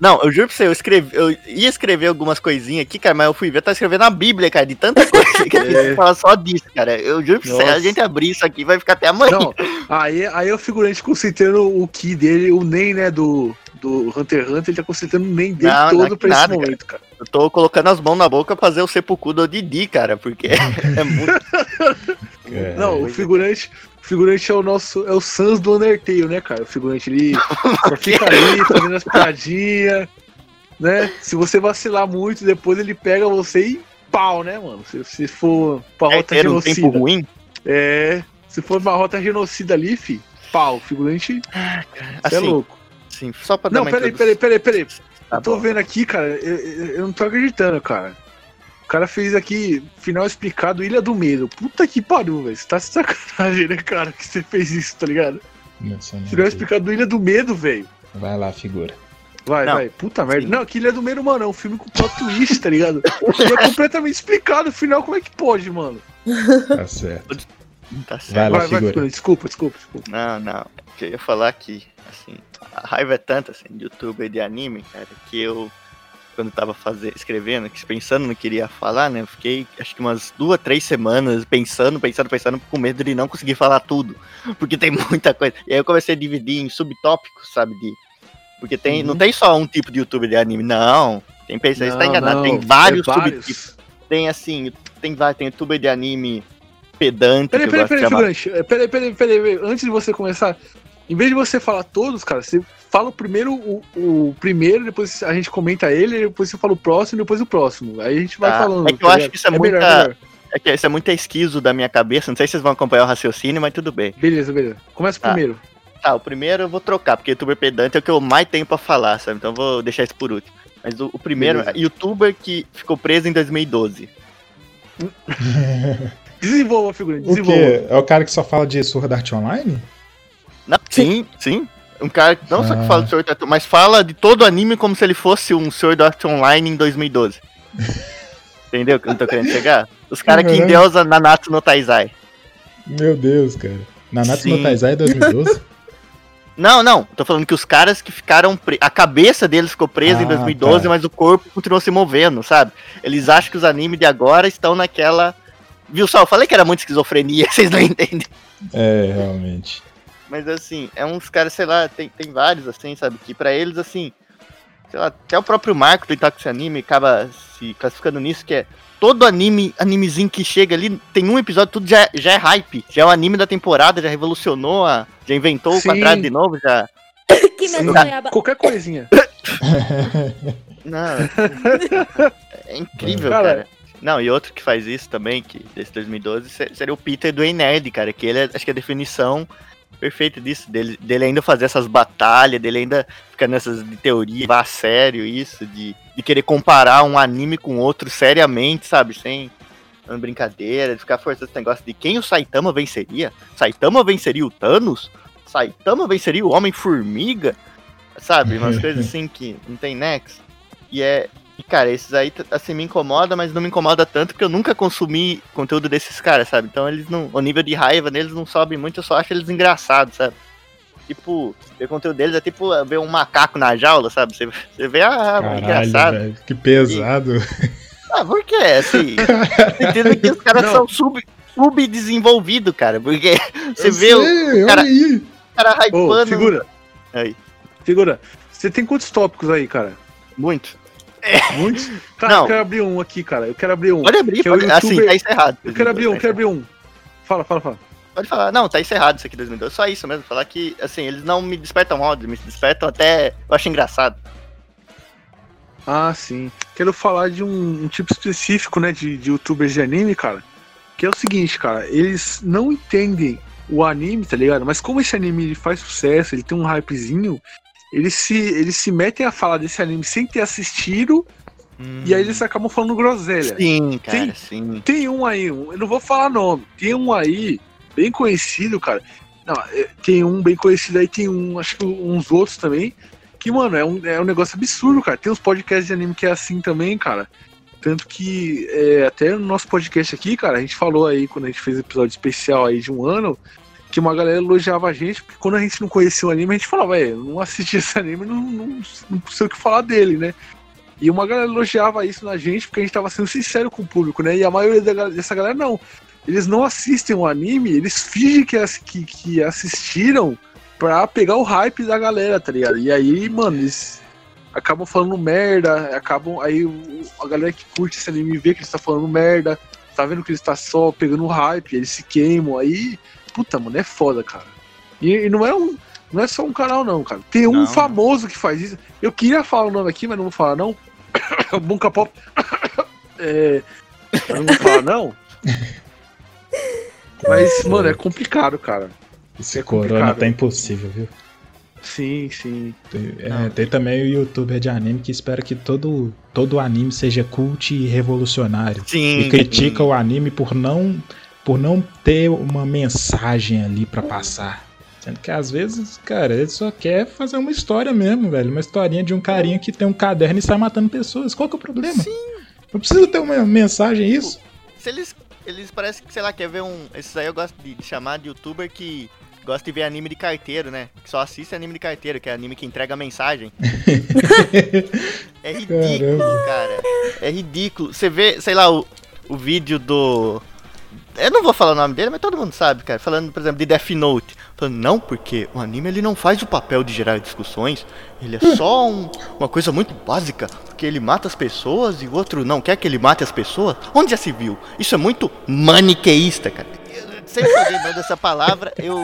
Não, eu juro pra você, eu escrevi, eu ia escrever algumas coisinhas aqui, cara, mas eu fui ver, tá escrevendo a Bíblia, cara, de tanta coisa que a gente fala só disso, cara. Eu juro pra você, a gente abrir isso aqui vai ficar até amanhã. Não, aí, aí é o figurante concentrando o Ki dele, o Nen, né, do, do Hunter x Hunter, ele tá concentrando o Nen dele Não, não é todo que pra esse nada, momento, cara. Eu tô colocando as mãos na boca pra fazer o sepulcro do Didi, cara, porque é muito. É, Não, o figurante, figurante é o nosso, é o Sans do Undertale, né, cara? O figurante ele só fica ali fazendo as piadinhas, né? Se você vacilar muito, depois ele pega você e pau, né, mano? Se, se for pra Quer rota ter um genocida. tempo ruim? É, se for uma rota genocida ali, fi, pau, o figurante Você é Assim, louco. Sim, só pra dar Não, uma peraí, peraí, peraí, peraí. Tá eu tô bom. vendo aqui, cara, eu- eu não tô acreditando, cara. O cara fez aqui, final explicado, Ilha do Medo. Puta que pariu, velho. Você tá de sacanagem, né, cara, que você fez isso, tá ligado? Nossa. Final explicado Ilha do Medo, velho. Vai lá, figura. Vai, Não. vai. Puta merda. Não, que Ilha do Medo, mano, é um filme com plot twist, tá ligado? E é completamente explicado o final, como é que pode, mano? Tá certo. Tá certo. Vai lá, vai, vai, figura. figura. desculpa, desculpa, desculpa. Não, não. O que eu ia falar que, assim, a raiva é tanta, assim, de youtuber de anime, cara, que eu, quando tava fazer, escrevendo, pensando no que iria falar, né, eu fiquei, acho que umas duas, três semanas pensando, pensando, pensando, com medo de não conseguir falar tudo, porque tem muita coisa. E aí eu comecei a dividir em subtópicos, sabe, de... Porque tem, não tem só um tipo de youtuber de anime, não. Tem pessoas, você tá enganado, não, tem vários é vários. subtipos. Tem, assim, tem vários, tem youtuber de anime pedante, Peraí, peraí, figurante. Peraí, peraí, peraí, peraí. Antes de você começar, em vez de você falar todos, cara, você fala o primeiro, o, o primeiro, depois a gente comenta ele, depois você fala o próximo, depois o próximo. Aí a gente vai Tá, falando. é que eu tá acho que isso é, melhor, muita. melhor. É que isso é muito esquizo da minha cabeça. Não sei se vocês vão acompanhar o raciocínio, mas tudo bem. Beleza, beleza. Começa Tá. primeiro. Tá, o primeiro eu vou trocar, porque youtuber pedante é o que eu mais tenho pra falar, sabe? Então eu vou deixar isso por último. Mas o, o primeiro Beleza. é youtuber que ficou preso em 2012. Desenvolva, figurante, O desenvolva. quê? É o cara que só fala de Sword Art Online? Não, sim, sim. Um cara que não só que Ah. fala de Sword Art, mas fala de todo o anime como se ele fosse um Sword Art Online em 2012. Entendeu que eu tô querendo chegar? Os caras que Uhum. endeusa Nanatsu no Taizai. Meu Deus, cara. Nanatsu Sim. no Taizai 2012? Não, não. Tô falando que os caras que ficaram. Pre... A cabeça deles ficou presa em Ah, 2012, tá. mas o corpo continuou se movendo, sabe? Eles acham que os animes de agora estão naquela. Viu só? Eu falei que era muito esquizofrenia, vocês não entendem. é, realmente. Mas assim, é uns caras, sei lá, tem, tem vários, assim, sabe? Que pra eles, assim. Sei lá, até o próprio Marco do Itachi Anime acaba se classificando nisso, que é. Todo anime, animezinho que chega ali, tem um episódio, tudo já, já é hype. Já é o anime da temporada, já revolucionou, a, já inventou Sim. o quadrado de novo, já. Que Sim, medo goiaba. Qualquer coisinha. Não, é incrível, Cara. cara. Não, e outro que faz isso também, que desse 2012, se- seria o Peter do Ei Nerd, cara, que ele é, acho que é a definição perfeita disso, dele, dele ainda fazer essas batalhas, dele ainda ficar nessas de teoria, a sério isso, de, de querer comparar um anime com outro seriamente, sabe, sem uma brincadeira, de ficar forçando esse negócio de quem o Saitama venceria? Saitama venceria o Thanos? Saitama venceria o Homem-Formiga? Sabe, umas coisas assim que não tem nexo. E é. E, cara, esses aí, assim, me incomoda, mas não me incomoda tanto porque eu nunca consumi conteúdo desses caras, sabe? Então eles não. O nível de raiva deles não sobe muito, eu só acho eles engraçados, sabe? Tipo, ver conteúdo deles é tipo ver um macaco na jaula, sabe? Você, você vê, ah, Caralho, engraçado. velho. Que pesado. Ah, por quê? Assim, entendo que os caras Não. são sub, subdesenvolvidos, cara. Porque você Eu vê o sei, eu cara- aí. cara Ô, hypando. figura, Aí, figura. Você tem quantos tópicos aí, cara? muito. Muitos? Cara, Não. eu quero abrir um aqui, cara. Eu quero abrir um. Pode abrir, Que é o pode, assim, youtuber- tá encerrado. Eu quero abrir um, eu quero abrir um. Fala, fala, fala. Pode falar, não, tá encerrado isso aqui 2012. Só isso mesmo, falar que, assim, eles não me despertam ódio, me despertam até. Eu acho engraçado. Ah, sim. Quero falar de um, um tipo específico, né, de, de youtubers de anime, cara. Que é o seguinte, cara, eles não entendem o anime, tá ligado? Mas como esse anime ele faz sucesso, ele tem um hypezinho, eles se, eles se metem a falar desse anime sem ter assistido. E aí eles acabam falando groselha. Sim, cara, tem, sim. Tem um aí, um- eu não vou falar nome. Tem um aí, bem conhecido, cara. Não, é, tem um bem conhecido aí, tem um, acho que uns outros também. Que, mano, é um, é um negócio absurdo, cara. Tem uns podcasts de anime que é assim também, cara. Tanto que é, até no nosso podcast aqui, cara, a gente falou aí, quando a gente fez episódio especial aí de um ano, que uma galera elogiava a gente, porque quando a gente não conhecia o anime, a gente falava, velho, não assisti esse anime, não, não, não sei o que falar dele, né? E uma galera elogiava isso na gente, porque a gente tava sendo sincero com o público, né? E a maioria da dessa galera não. Eles não assistem o anime, eles fingem que, que, que assistiram pra pegar o hype da galera, tá ligado? E aí, mano, eles acabam falando merda, acabam. Aí a galera que curte esse anime vê que eles tá falando merda, tá vendo que eles tá só pegando hype, eles se queimam, aí. Puta, mano, é foda, cara. E, e não é um. Não é só um canal, não, cara. Tem um Não. famoso que faz isso. Eu queria falar o nome aqui, mas não vou falar, não. Bunka Pop. É. Eu não vou falar, não. Mas, mano, é complicado, cara. Esse É corona complicado. tá impossível, viu? Sim, sim. Tem, é, tem também o youtuber de anime que espera que todo, todo anime seja cult e revolucionário. Sim, e critica sim. o anime por não, por não ter uma mensagem ali pra passar. Sendo que às vezes, cara, ele só quer fazer uma história mesmo, velho. Uma historinha de um carinha que tem um caderno e sai matando pessoas. Qual que é o problema? Sim. Não precisa ter uma mensagem isso. Se eles, eles parecem que, sei lá, quer ver um. Esses aí eu gosto de, chamar de youtuber que gosta de ver anime de carteiro, né? Que só assiste anime de carteiro, que é anime que entrega mensagem. é ridículo, cara. É ridículo. Você vê, sei lá, o, o vídeo do. Eu não vou falar o nome dele, mas todo mundo sabe, cara. Falando, por exemplo, de Death Note. Falando, não, porque o anime ele não faz o papel de gerar discussões. Ele é só um- uma coisa muito básica. Porque ele mata as pessoas e o outro não quer que ele mate as pessoas. Onde já se viu? Isso é muito maniqueísta, cara. Eu- Sempre que alguém essa palavra, eu.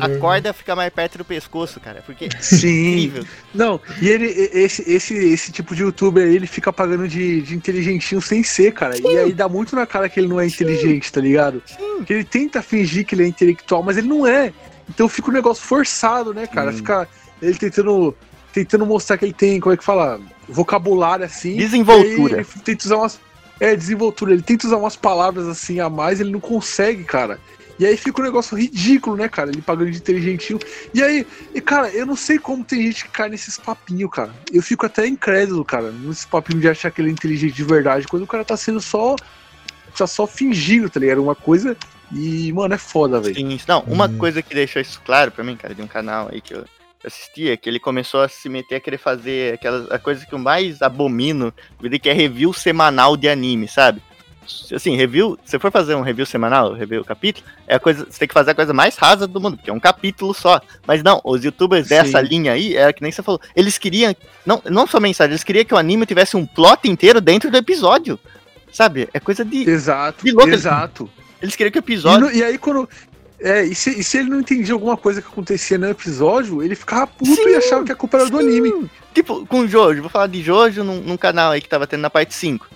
A corda fica mais perto do pescoço, cara. Porque. Sim. Não, e ele, esse, esse, esse tipo de youtuber aí, ele fica pagando de, de inteligentinho sem ser, cara. E aí dá muito na cara que ele não é inteligente, tá ligado? Que ele tenta fingir que ele é intelectual, mas ele não é. Então fica um negócio forçado, né, cara? Fica ele tentando, tentando mostrar que ele tem, como é que fala? Vocabulário assim. Desenvoltura. Ele tenta usar umas. É, desenvoltura. Ele tenta usar umas palavras assim a mais, ele não consegue, cara. E aí fica um negócio ridículo, né, cara? Ele pagando de inteligentinho. E aí, e, cara, eu não sei como tem gente que cai nesses papinhos, cara. Eu fico até incrédulo, cara, nesse papinho de achar que ele é inteligente de verdade, quando o cara tá sendo só. tá só fingindo, tá ligado? Uma coisa. E, mano, é foda, velho. Sim, não, uma coisa que deixou isso claro pra mim, cara, de um canal aí que eu assistia, que ele começou a se meter a querer fazer aquelas a coisa que eu mais abomino, que é review semanal de anime, sabe? Assim, review, se você for fazer um review semanal, review capítulo, é a coisa, você tem que fazer a coisa mais rasa do mundo, porque é um capítulo só. Mas não, os youtubers dessa Sim. linha aí, é que nem você falou, eles queriam, não, não só mensagem, eles queriam que o anime tivesse um plot inteiro dentro do episódio. Sabe? É coisa de. Exato. de louco. Exato. Eles queriam que o E, episódio. no- e aí quando. É, e se, e se ele não entendia alguma coisa que acontecia no episódio, ele ficava puto e achava que a culpa era do anime. Tipo, com Jojo, vou falar de Jojo num, num canal aí que tava tendo na parte 5.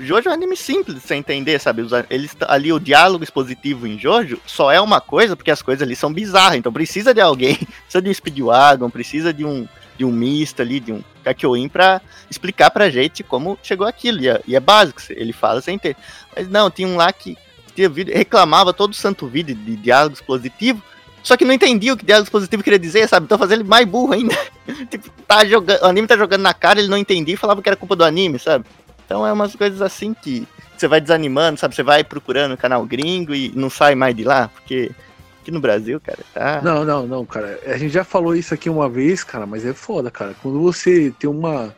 Jojo é um anime simples de você entender, sabe? Eles, ali o diálogo expositivo em Jojo só é uma coisa porque as coisas ali são bizarras. Então precisa de alguém, precisa de um Speedwagon, precisa de um, de um Mista ali, de um Kakyoin pra explicar pra gente como chegou aquilo. E é, e é básico, ele fala sem ter. Mas não, tinha um lá que vídeo, reclamava todo santo vídeo de diálogo expositivo. Só que não entendia o que diálogo expositivo queria dizer, sabe? Então fazendo ele mais burro ainda. tipo, tá jogando, o anime tá jogando na cara, ele não entendia e falava que era culpa do anime, sabe? Então é umas coisas assim que você vai desanimando, sabe? Você vai procurando o canal gringo e não sai mais de lá, porque aqui no Brasil, cara, tá. Não, não, não, cara. A gente já falou isso aqui uma vez, cara, mas é foda, cara. Quando você tem uma.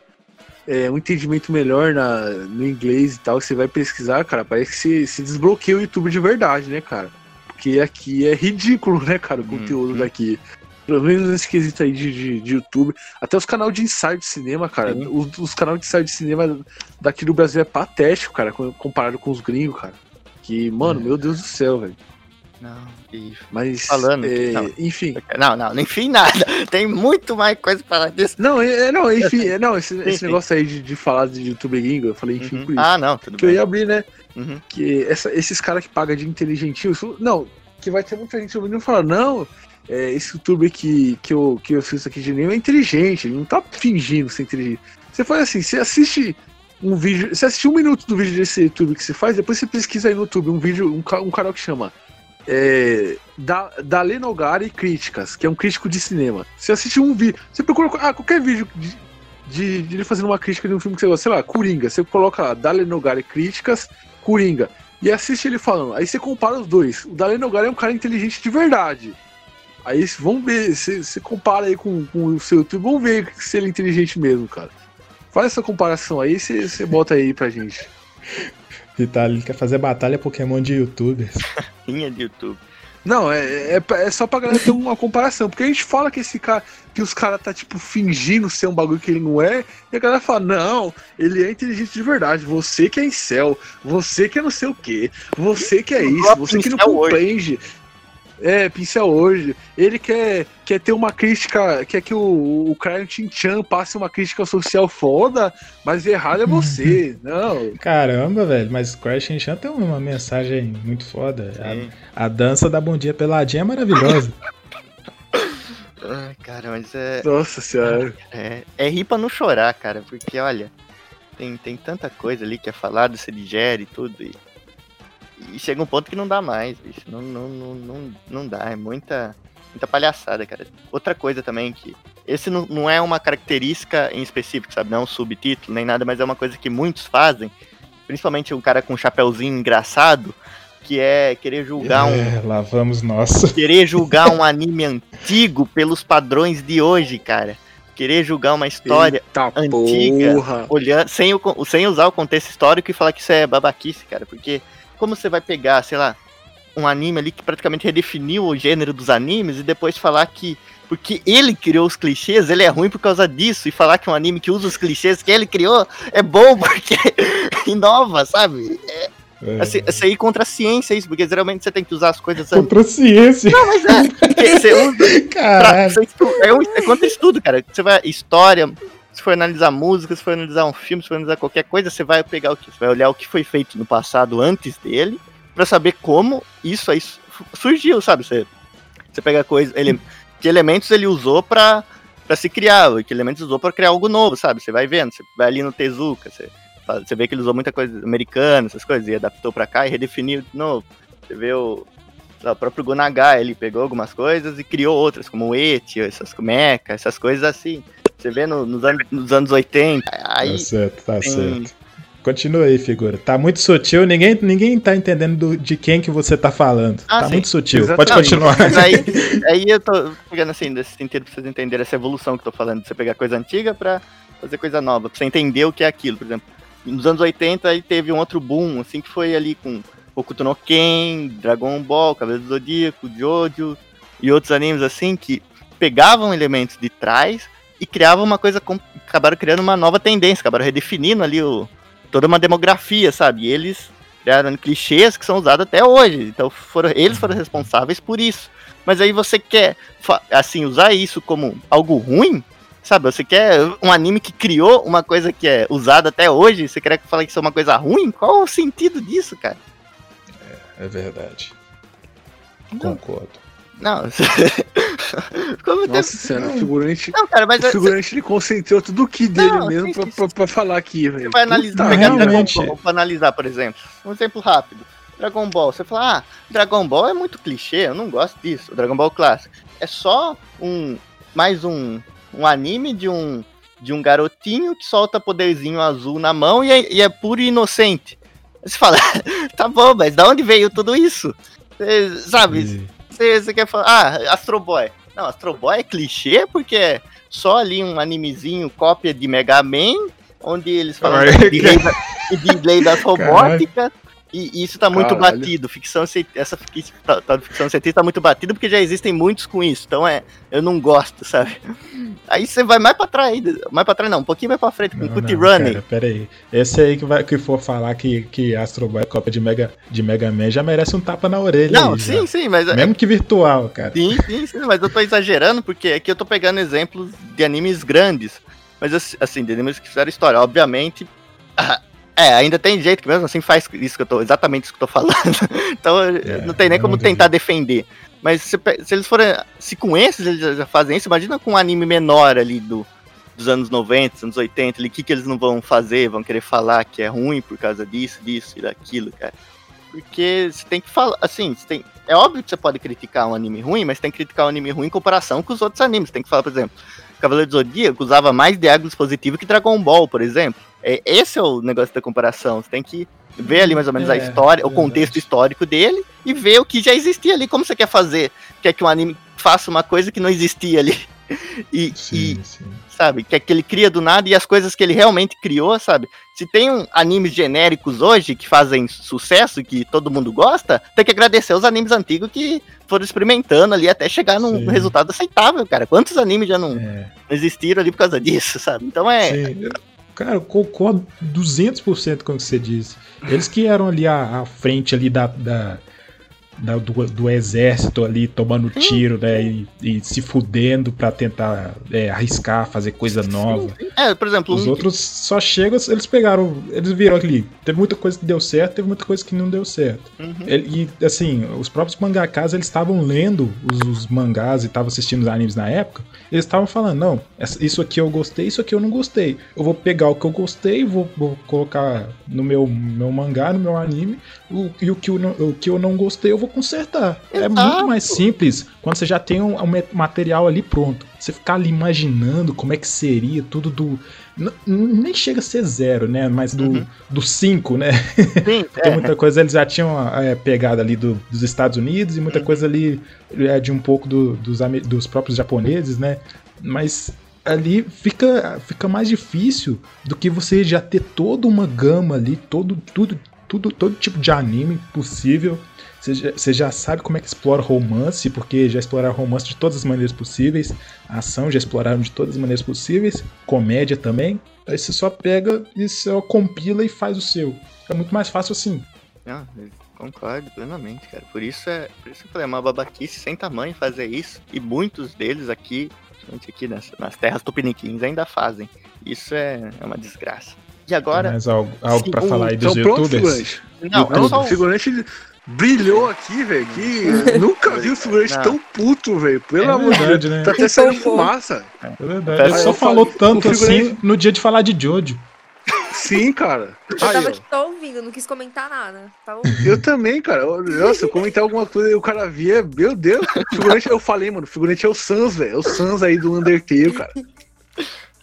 é, um entendimento melhor na, no inglês e tal, você vai pesquisar, cara, parece que se desbloqueia o YouTube de verdade, né, cara? Porque aqui é ridículo, né, cara, o conteúdo daqui. Pelo menos nesse quesito aí de, de, de YouTube. Até os canais de ensaio de cinema, cara. Os, os canais de ensaio de cinema daqui do Brasil é patético, cara, com- comparado com os gringos, cara. Que, mano, meu Deus do céu, velho. Não, e Mas, falando. é, não, enfim. Não, não, enfim, nada. Tem muito mais coisa pra falar disso. Não, é, é, não, enfim, é, não, esse, esse negócio aí de, de falar de YouTube gringo, eu falei enfim Uhum. por isso. Ah, não, tudo que eu bem. ia abrir, né? Uhum. Que essa- esses caras que pagam de inteligentinho, não, que vai ter muita gente ouvindo e falar, não, é, esse youtuber que, que, eu, que eu assisto aqui de anime é inteligente, ele não tá fingindo ser inteligente. Você faz assim, você assiste um vídeo, você assiste um minuto do vídeo desse YouTube que você faz, depois você pesquisa aí no YouTube um vídeo, um, um canal que chama é, da, da Lenogari Críticas, que é um crítico de cinema. Você assiste um vídeo, você procura ah, qualquer vídeo de, de, de ele fazendo uma crítica de um filme que você gosta, sei lá, Coringa, você coloca lá, Dale Nogari Críticas, Coringa, e assiste ele falando. Aí você compara os dois. O Dale Nogari é um cara inteligente de verdade. Aí vamos ver, você compara aí com, com o seu YouTube, vamos ver se ele é inteligente mesmo, cara. Faz essa comparação aí, você você bota aí pra gente. Vitalino quer fazer batalha Pokémon de youtubers. Linha de YouTube. Não, é, é, é só pra galera ter uma comparação. Porque a gente fala que esse cara, que os caras tá, tipo, fingindo ser um bagulho que ele não é, e a galera fala, não, ele é inteligente de verdade. Você que é incel, você que é não sei o quê, você que é isso, você que não compreende. É, pincel hoje. Ele quer, quer ter uma crítica, quer que o, o Cryon Chan passe uma crítica social foda, mas errado é você. não. Caramba, velho, mas Crash Chan tem uma mensagem muito foda. A, a dança da Bom Dia Peladinha é maravilhosa. Ai, cara, mas é. Nossa senhora. É, é rir pra não chorar, cara, porque olha, tem, tem tanta coisa ali que é falado, se digere e tudo, e, e chega um ponto que não dá mais, bicho. Não, não, não, não, não dá, é muita, muita palhaçada, cara. Outra coisa também que. Esse não, não é uma característica em específico, sabe? Não é um subtítulo nem nada, mas é uma coisa que muitos fazem. Principalmente um cara com um chapeuzinho engraçado, que é querer julgar um, É, lá vamos nós. querer julgar um anime antigo pelos padrões de hoje, cara. Querer julgar uma história Eita antiga, porra. olhando, sem, o, sem usar o contexto histórico e falar que isso é babaquice, cara. Porque como você vai pegar, sei lá, um anime ali que praticamente redefiniu o gênero dos animes e depois falar que porque ele criou os clichês, ele é ruim por causa disso, e falar que um anime que usa os clichês que ele criou é bom porque inova, sabe? É, assim, é sair contra a ciência isso, porque geralmente você tem que usar as coisas Contra a ciência. não, mas é. Você usa. pra- você é, um, é contra estudo, cara. Você vai. História, se for analisar música, se for analisar um filme, se for analisar qualquer coisa, você vai pegar o que? Você vai olhar o que foi feito no passado antes dele, pra saber como isso aí su- surgiu, sabe? Você, você pega coisa. Ele, que elementos ele usou pra, pra se criar, que elementos usou pra criar algo novo, sabe? Você vai vendo, você vai ali no Tezuka, você, você vê que ele usou muita coisa americana, essas coisas, e adaptou pra cá e redefiniu de novo. Você vê o, o próprio Gonagai, ele pegou algumas coisas e criou outras, como o Eti, essas Mecha, essas coisas assim. Você vê no- nos, anos, nos anos 80, aí Tá certo, tá tem- certo. Continua aí, figura. Tá muito sutil, ninguém, ninguém tá entendendo do- de quem que você tá falando. Ah, tá sim. muito sutil. Exatamente. Pode continuar. Mas aí, aí eu tô pegando assim, nesse sentido pra vocês entenderem essa evolução que eu tô falando, de você pegar coisa antiga pra fazer coisa nova, pra você entender o que é aquilo, por exemplo. Nos anos 80 aí teve um outro boom, assim, que foi ali com Hokuto no Ken, Dragon Ball, Cavaleiro do Zodíaco, Jojo e outros animes assim que pegavam elementos de trás e criavam uma coisa, com- acabaram criando uma nova tendência, acabaram redefinindo ali o, toda uma demografia, sabe? E eles criaram clichês que são usados até hoje. Então foram, eles foram responsáveis por isso. Mas aí você quer, assim, usar isso como algo ruim? Sabe, você quer um anime que criou uma coisa que é usada até hoje, você quer que fale que isso é uma coisa ruim? Qual o sentido disso, cara? É verdade. Não. Concordo. Não. Como tem- Nossa senhora, o figurante. Não, cara, mas o figurante ele concentrou tudo o que dele Não, mesmo sim, pra, sim, pra- pra falar aqui, velho. Você vai analisar, Puta pegar merda. Dragon Ball pra analisar, por exemplo. Um exemplo rápido. Dragon Ball, você fala, ah, Dragon Ball é muito clichê, eu não gosto disso. O Dragon Ball clássico. É só um. Mais um, um anime de um. De um garotinho que solta poderzinho azul na mão e é, e é puro e inocente. Aí Você fala, tá bom, mas da onde veio tudo isso? Você, sabe? Você, você quer falar, ah, Astro Boy. Não, Astro Boy é clichê porque é só ali um animezinho cópia de Mega Man, onde eles falam de lei, da, de lei das robóticas. E, e isso tá muito Caralho. batido. Ficção, essa tal- tal de ficção científica tá muito batido porque já existem muitos com isso. Então é, eu não gosto, sabe? Aí você vai mais pra trás ainda. Mais pra trás não, um pouquinho mais pra frente, com Cut Running. cara, pera aí. Esse aí que, vai, que for falar que, que Astro Boy é cópia de Mega, de Mega Man já merece um tapa na orelha. Não, aí, sim, já. sim, mas é- Mesmo que virtual, cara. Sim, sim, sim, mas eu tô exagerando porque aqui eu tô pegando exemplos de animes grandes. Mas assim, assim, de animes que fizeram história. Obviamente, a, É, ainda tem jeito que mesmo assim faz isso que eu tô, exatamente isso que eu tô falando. então É, não tem nem como tentar defender. Mas se, se eles forem. Se com esses eles já- fazem isso, imagina com um anime menor ali do, dos anos 90, anos 80, ali, o que, que eles não vão fazer? Vão querer falar que é ruim por causa disso, disso e daquilo, cara. Porque você tem que falar, assim, tem. É óbvio que você pode criticar um anime ruim, mas tem que criticar um anime ruim em comparação com os outros animes. Tem que falar, por exemplo, Cavaleiro do Zodíaco usava mais diálogo dispositivo que Dragon Ball, por exemplo. É, esse é o negócio da comparação. Você tem que ver ali mais ou menos a É, história, o contexto histórico dele e ver o que já existia ali. Como você quer fazer? Quer que um anime faça uma coisa que não existia ali? E, e, sabe, que, que ele cria do nada e as coisas que ele realmente criou, sabe? Se tem um, animes genéricos hoje que fazem sucesso, que todo mundo gosta, tem que agradecer os animes antigos que foram experimentando ali até chegar num Sim. resultado aceitável, cara. Quantos animes já não, não existiram ali por causa disso, sabe? Então é. Sim. Cara, eu concordo 200% com o que você disse. Eles que eram ali à, à frente ali da- da- do, do exército ali, tomando tiro, né? E, e se fudendo pra tentar é, arriscar, fazer coisa nova. É, por exemplo, Os um- outros só chegam, eles pegaram, eles viram ali. Teve muita coisa que deu certo, teve muita coisa que não deu certo. Uhum. Ele- e assim, os próprios mangakas, eles estavam lendo os, os mangás e estavam assistindo os animes na época. Eles estavam falando, não, isso aqui eu gostei, isso aqui eu não gostei. Eu vou pegar o que eu gostei, vou, vou colocar no meu, meu mangá, no meu anime, o- e o que, eu não, o que eu não gostei eu vou consertar. É muito mais simples quando você já tem um, um ma- material ali pronto. Você ficar ali imaginando como é que seria tudo do. nem chega a ser zero, né? Mas do 5, né? Sim, Porque é. muita coisa eles já tinham é, pegado ali do- dos Estados Unidos e muita coisa ali é, de um pouco do- dos, dos próprios japoneses, né? Mas ali fica, fica mais difícil do que você já ter toda uma gama ali, todo, tudo, tudo, todo tipo de anime possível. Você já, você já sabe como é que explora romance, porque já exploraram romance de todas as maneiras possíveis, a ação já exploraram de todas as maneiras possíveis, comédia também. Aí você só pega e só compila e faz o seu. É muito mais fácil assim. Não, eu concordo plenamente, cara. Por isso é, por isso que eu falei, é uma babaquice sem tamanho fazer isso. E muitos deles aqui, gente aqui nas, nas terras tupiniquins ainda fazem. Isso é, é uma desgraça. E agora. Tem mais algo, algo o- falar aí dos Então pronto, youtubers? figurante. Não, Não, é só o figurante brilhou aqui, velho. Que nunca vi o figurante tão puto, velho. Pelo É amor de verdade, Deus. né? Tá até saindo fumaça. É verdade. Ele só falou falo- tanto figurante- assim no dia de falar de Jojo. Sim, cara. Eu Aí, tava só ouvindo, não quis comentar nada. Tava. Eu também, cara. Nossa, eu comentar alguma coisa e o cara via, meu Deus, o figurante, eu falei, mano, o figurante é o Sans, velho. É o Sans aí do Undertale, cara.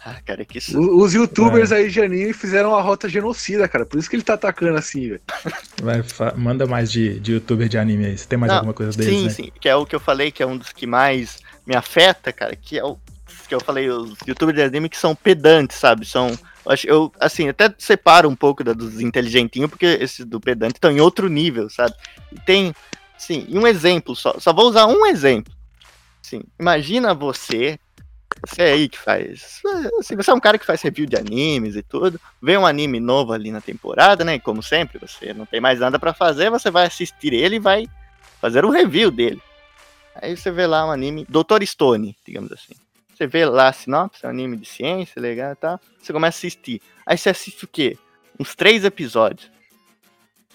Ah, cara, que isso. Os É. youtubers aí de anime fizeram a rota genocida, cara. Por isso que ele tá atacando assim, velho. Vai, manda mais de, de youtuber de anime aí. Você tem mais Não, alguma coisa deles, sim, né? sim, que é o que eu falei, que é um dos que mais me afeta, cara, que é o que eu falei, os youtubers de anime que são pedantes, sabe? São. Eu, acho- eu assim, até separo um pouco da, dos inteligentinhos, porque esses do pedante estão em outro nível, sabe? E tem, sim, e um exemplo só, só vou usar um exemplo. Sim, imagina você, você aí que faz, assim, você é um cara que faz review de animes e tudo, vê um anime novo ali na temporada, né? e Como sempre, você não tem mais nada pra fazer, você vai assistir ele e vai fazer um review dele. Aí você vê lá um anime, Dr. Stone, digamos assim. Você vê lá a sinopse, é um anime de ciência, legal e tal. Você começa a assistir. Aí você assiste o quê? Uns três episódios.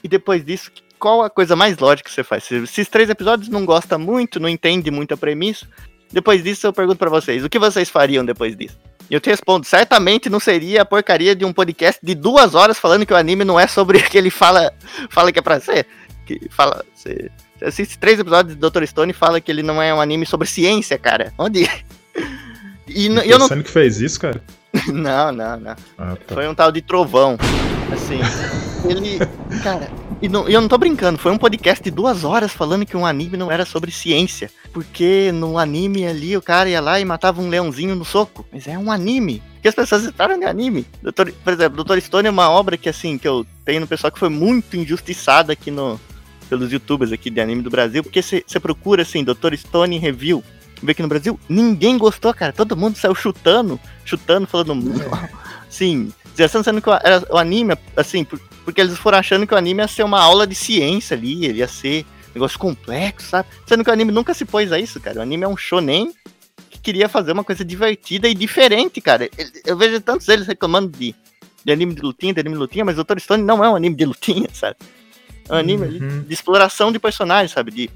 E depois disso, qual a coisa mais lógica que você faz? Se esses três episódios não gosta muito, não entende muito a premissa, depois disso eu pergunto pra vocês, o que vocês fariam depois disso? E eu te respondo, certamente não seria a porcaria de um podcast de duas horas falando que o anime não é sobre o que ele fala, fala que é pra ser. Que fala, você, você assiste três episódios de Dr. Stone e fala que ele não é um anime sobre ciência, cara. Onde? E, n- eu não. Que fez isso, cara? Não, não, não. Ah, tá. Foi um tal de trovão. Assim, ele. Cara, e não- e eu não tô brincando, foi um podcast de duas horas falando que um anime não era sobre ciência. Porque no anime ali o cara ia lá e matava um leãozinho no soco. Mas é um anime. Que as pessoas esperaram de anime. Doutor, por exemplo, Doutor Stone é uma obra que assim, que eu tenho no pessoal que foi muito injustiçada aqui no. Pelos youtubers aqui de anime do Brasil, porque você procura assim, Doutor Stone Review, vê aqui no Brasil, ninguém gostou, cara. Todo mundo saiu chutando, chutando, falando. Sim, sendo que o- era o anime, assim, por- porque eles foram achando que o anime ia ser uma aula de ciência ali, ele ia ser um negócio complexo, sabe? Sendo que o anime nunca se pôs a isso, cara. O anime é um shonen que queria fazer uma coisa divertida e diferente, cara. Eu vejo tantos eles reclamando de de anime de lutinha, de anime de lutinha, mas Dr. Stone não é um anime de lutinha, sabe? É um anime Uhum. de exploração de personagens, sabe? De,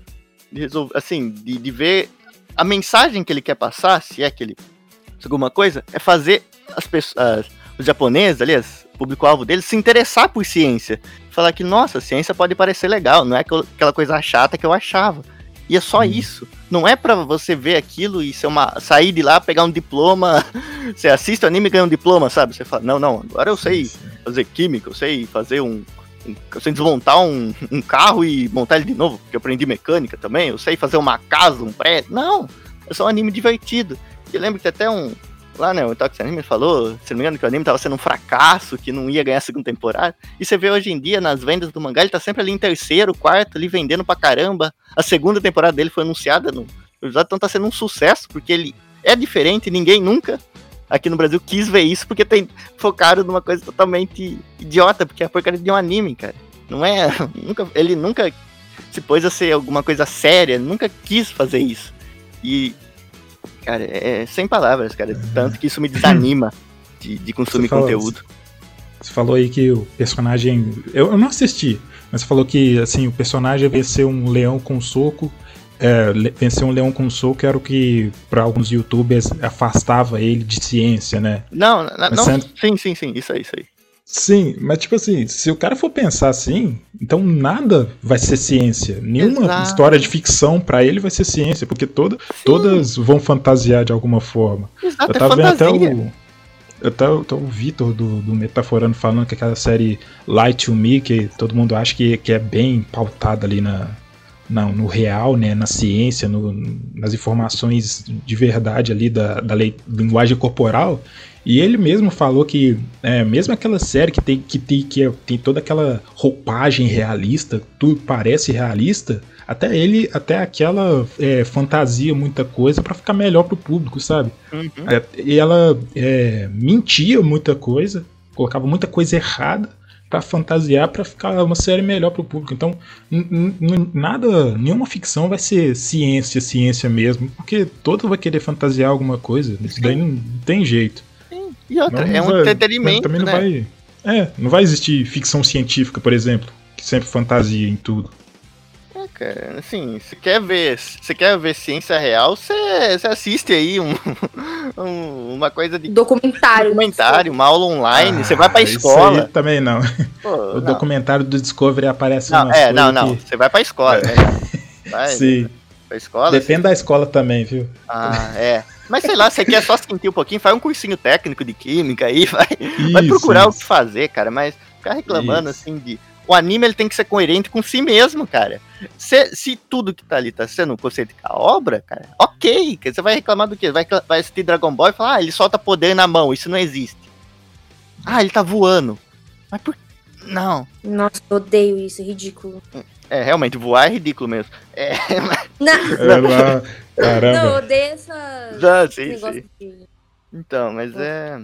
de resolver, assim, de, de ver a mensagem que ele quer passar, se é que ele. se alguma coisa, é fazer as pessoas. Os japoneses, aliás, público-alvo deles, se interessar por ciência. Falar que, nossa, ciência pode parecer legal, não é aquela- coisa chata que eu achava. E é só isso. Não é pra você ver aquilo e ser uma, sair de lá, pegar um diploma. Você assiste o anime e ganha um diploma, sabe? Você fala, não, não, agora eu sei fazer química, eu sei fazer um. um- eu sei desmontar um, um carro e montar ele de novo, porque eu aprendi mecânica também. Eu sei fazer uma casa, um prédio. Não, é só um anime divertido. E eu lembro que até um. Lá, né, o Tox Anime falou, se não me engano, que o anime tava sendo um fracasso, que não ia ganhar a segunda temporada. E você vê hoje em dia, nas vendas do mangá, ele tá sempre ali em terceiro, quarto, ali vendendo pra caramba. A segunda temporada dele foi anunciada no episódio, então tá sendo um sucesso, porque ele é diferente, ninguém nunca aqui no Brasil quis ver isso, porque tem focaram numa coisa totalmente idiota, porque é a porcaria de um anime, cara. Não é. Nunca, ele nunca se pôs a ser alguma coisa séria, nunca quis fazer isso. E. Cara, é sem palavras, cara. Tanto que isso me desanima de, de consumir Você falou- conteúdo. Você falou aí que o personagem. Eu, eu não assisti, mas você falou que assim, o personagem venceu um leão com soco. É, vencer um leão com soco era o que, para alguns youtubers, afastava ele de ciência, né? Não, não, não sendo- sim, sim, sim, isso aí, isso aí. Sim, mas tipo assim, se o cara for pensar assim, então nada vai ser ciência. Nenhuma Exato. história de ficção pra ele vai ser ciência, porque toda, todas vão fantasiar de alguma forma. Exato, eu é tava vendo até o. Eu tava, até o Vitor do, do Metaforando falando que aquela série Light to Me, que todo mundo acha que, que é bem pautada ali na, na- no real, né, na ciência, no- nas informações de verdade ali da, da lei- linguagem corporal. E ele mesmo falou que, é, mesmo aquela série que tem, que, tem, que é- tem toda aquela roupagem realista, tudo parece realista, até ele, até aquela é, fantasia muita coisa pra ficar melhor pro público, sabe? Uhum. É, e ela é, mentia muita coisa, colocava muita coisa errada pra fantasiar pra ficar uma série melhor pro público. Então, nada, nenhuma ficção vai ser ciência, ciência mesmo, porque todo vai querer fantasiar alguma coisa. Isso daí não tem jeito. E outra, Não é um vai- entretenimento, Também não né? vai. É, não vai existir ficção científica, por exemplo, que sempre fantasia em tudo. É, cara, assim, se quer ver, se quer ver ciência real, você você assiste aí um, um- uma coisa de documentário, documentário, uma aula online, você vai pra Ah, isso escola. aí também não. Pô, o não. documentário do Discovery aparece Não, é, não, não, que- você vai pra escola, né? Vai, Sim. pra escola. Depende da escola também, viu? Ah, é. Mas sei lá, você quer só sentir um pouquinho, faz um cursinho técnico de química aí, vai, vai Isso, procurar o isso. que fazer, cara, mas ficar reclamando Isso. assim de. O anime ele tem que ser coerente com si mesmo, cara. Se, se tudo que tá ali tá sendo conceito da obra, cara, ok. Você vai reclamar do quê? Vai, vai assistir Dragon Ball e falar, ah, ele solta poder na mão, isso não existe. Ah, ele tá voando. Mas por. Não. Nossa, eu odeio isso, é ridículo. É, realmente, voar é ridículo mesmo. É, mas... Não, É lá, caramba. não eu odeio essa. Não, sim, negócio sim. de- Então, mas é.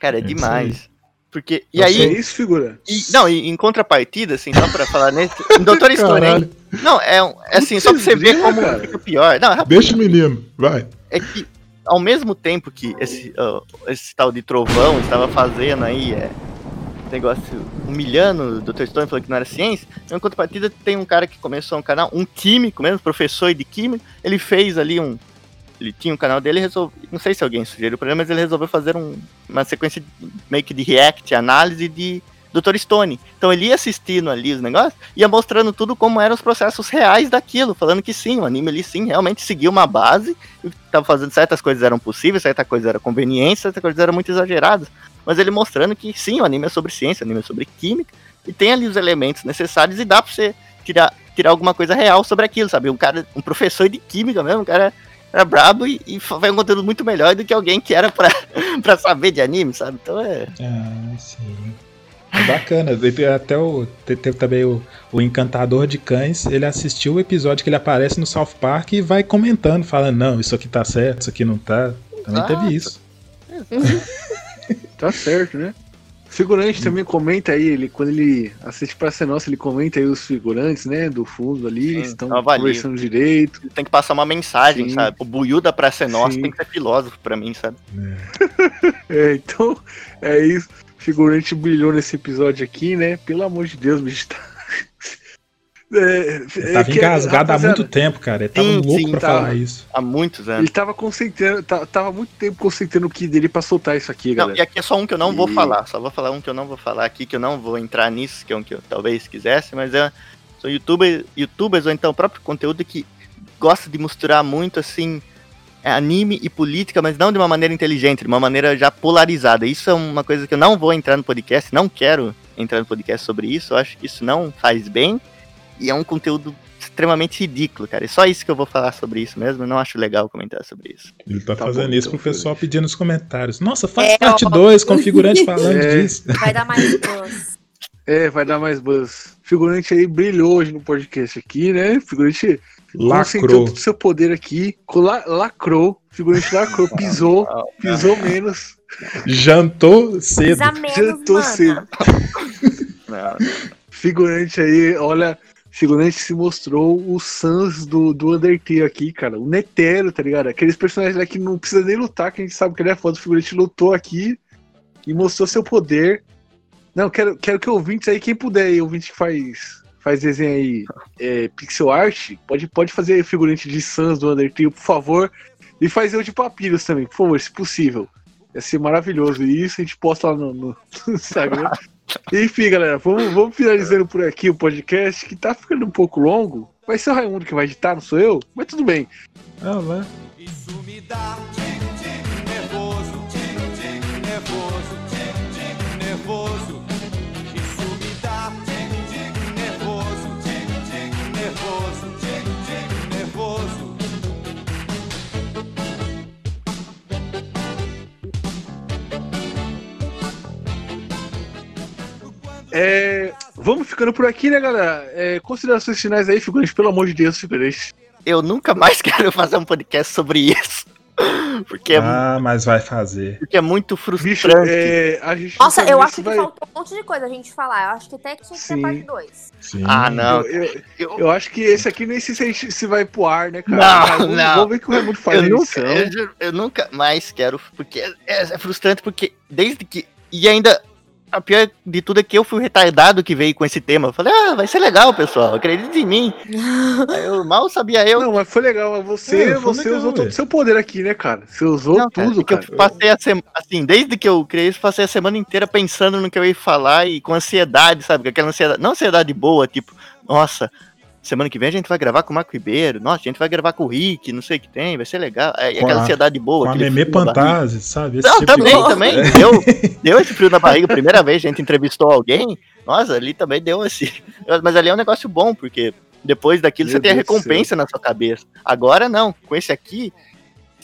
Cara, é isso demais. Porque. E aí. é figura? E, não, e em contrapartida, assim, só pra falar nesse. Doutor Stone, hein? Não, é, é assim, só pra você ver como cara. fica pior. Não, é. Deixa o menino, vai. É que, ao mesmo tempo que esse, ó, esse tal de trovão estava fazendo aí, é, negócio humilhando o Dr. Stone, falando que não era ciência, em contrapartida tem um cara que começou um canal, um químico mesmo, professor de química, ele fez ali um. Ele tinha um canal dele resolveu. Não sei se alguém sugeriu para ele, mas ele resolveu fazer um- uma sequência meio que de react, análise de Dr. Stone. Então ele ia assistindo ali os negócios, ia mostrando tudo como eram os processos reais daquilo, falando que sim, o anime ali sim, realmente seguia uma base, e tava fazendo certas coisas eram possíveis, certa coisa era conveniente, certas coisas eram muito exageradas. Mas ele mostrando que sim, o anime é sobre ciência, o anime é sobre química, e tem ali os elementos necessários e dá pra você tirar, tirar alguma coisa real sobre aquilo, sabe? Um cara, um professor de química mesmo, um cara era brabo e, e faz um conteúdo muito melhor do que alguém que era pra, pra saber de anime, sabe? Então é. Ah, sim. É bacana. Até o. te- Teve também o, o Encantador de Cães. Ele assistiu o episódio que ele aparece no South Park e vai comentando, falando, não, isso aqui tá certo, isso aqui não tá. Também Exato. teve isso. Tá certo, né? Figurante também comenta aí, ele, quando ele assiste pra ser nossa, ele comenta aí os figurantes, né, do fundo ali, eles estão conversando direito. Tem que passar uma mensagem, Sim. sabe? O Buiu da Praça é Nossa Sim. tem que ser filósofo pra mim, sabe? É, então, é isso. Figurante brilhou nesse episódio aqui, né? Pelo amor de Deus, bicho. Tá... É, Ele tava que- engasgado há rapaziada, muito tempo, cara. Ele tava Sim, louco sim, pra tava. falar isso. Há muitos anos. Ele tava concentrando, ta- tava muito tempo concentrando o que dele pra soltar isso aqui, Não, galera. e aqui é só um que eu não vou E- falar. Só vou falar um que eu não vou falar aqui, que eu não vou entrar nisso, que é um que eu talvez quisesse, mas é. São youtubers, youtubers ou então o próprio conteúdo que gosta de misturar muito assim. é, Anime e política, mas não de uma maneira inteligente, de uma maneira já polarizada. Isso é uma coisa que eu não vou entrar no podcast, não quero entrar no podcast sobre isso. Eu acho que isso não faz bem. E é um conteúdo extremamente ridículo, cara. É só isso que eu vou falar sobre isso mesmo. Eu não acho legal comentar sobre isso. Ele tá, Tá fazendo bom, isso então, pro pessoal pedir nos comentários. Nossa, faz É, parte ó. 2 com o figurante falando É. disso. Vai dar mais buzz. É, vai dar mais buzz. Figurante aí brilhou hoje no podcast aqui, né? Figurante Lacrou. todo o seu poder aqui, cola- lacrou. Figurante lacrou, pisou, pisou menos, Jantou cedo. Menos, jantou mano. cedo. Não, Figurante aí, olha, figurante se mostrou o Sans do, do Undertale aqui, cara. O Netero, tá ligado? Aqueles personagens lá que não precisa nem lutar, que a gente sabe que ele é foda. O figurante lutou aqui e mostrou seu poder. Não, quero, quero que ouvintes aí, quem puder aí, ouvinte que faz, faz desenho aí, é, pixel art, pode, pode fazer figurante de Sans do Undertale, por favor. E faz eu de Papyrus também, por favor, se possível. Ia ser maravilhoso. E isso a gente posta lá no, no Instagram. Enfim, galera, vamos, vamos finalizando por aqui o podcast, que tá ficando um pouco longo. Vai ser o Raimundo que vai editar, não sou eu? Mas tudo bem. Ah, vai. Isso me dá tique-tique nervoso, tique-tique nervoso, tique-tique nervoso. É, vamos ficando por aqui, né, galera? É, considerações finais aí, figurante, pelo amor de Deus, figurante. Eu nunca mais quero fazer um podcast sobre isso. Porque é, Ah, mas vai fazer. porque é muito Bicho, frustrante. é, a gente não Nossa, eu acho se que vai- faltou um monte de coisa a gente falar. Eu acho que até que tinha que ser parte 2. Sim. Ah, não. Eu, eu- Eu- eu acho que esse aqui nem sei se, gente- se vai pro ar, né, cara? Não, não. Vamos ver que o Raimundo faz eu, nunca, eu, eu nunca mais quero, porque é, é frustrante, porque desde que. E ainda, a pior de tudo é que eu fui o retardado que veio com esse tema. Eu falei, ah, vai ser legal, pessoal, acredite em mim. Aí eu mal sabia eu. Não, mas foi legal. Você, É, você legal, usou todo o seu poder aqui, né, cara? Você usou Não, cara, tudo, porque cara. eu passei a semana, assim, desde que eu criei isso, passei a semana inteira pensando no que eu ia falar e com ansiedade, sabe? Com aquela ansiedade, não ansiedade boa, tipo, nossa, semana que vem a gente vai gravar com o Marco Ribeiro, nossa, a gente vai gravar com o Rick, não sei o que tem, vai ser legal. Com aquela a- ansiedade boa. Com a Meme. Pantase, sabe? Esse Não, tipo de também, coisa. também. É. Deu, deu esse frio na barriga. Primeira vez que a gente entrevistou alguém, nossa, ali também deu esse. Mas ali é um negócio bom, porque depois daquilo Meu você tem a Deus recompensa na sua cabeça. Agora não, com esse aqui,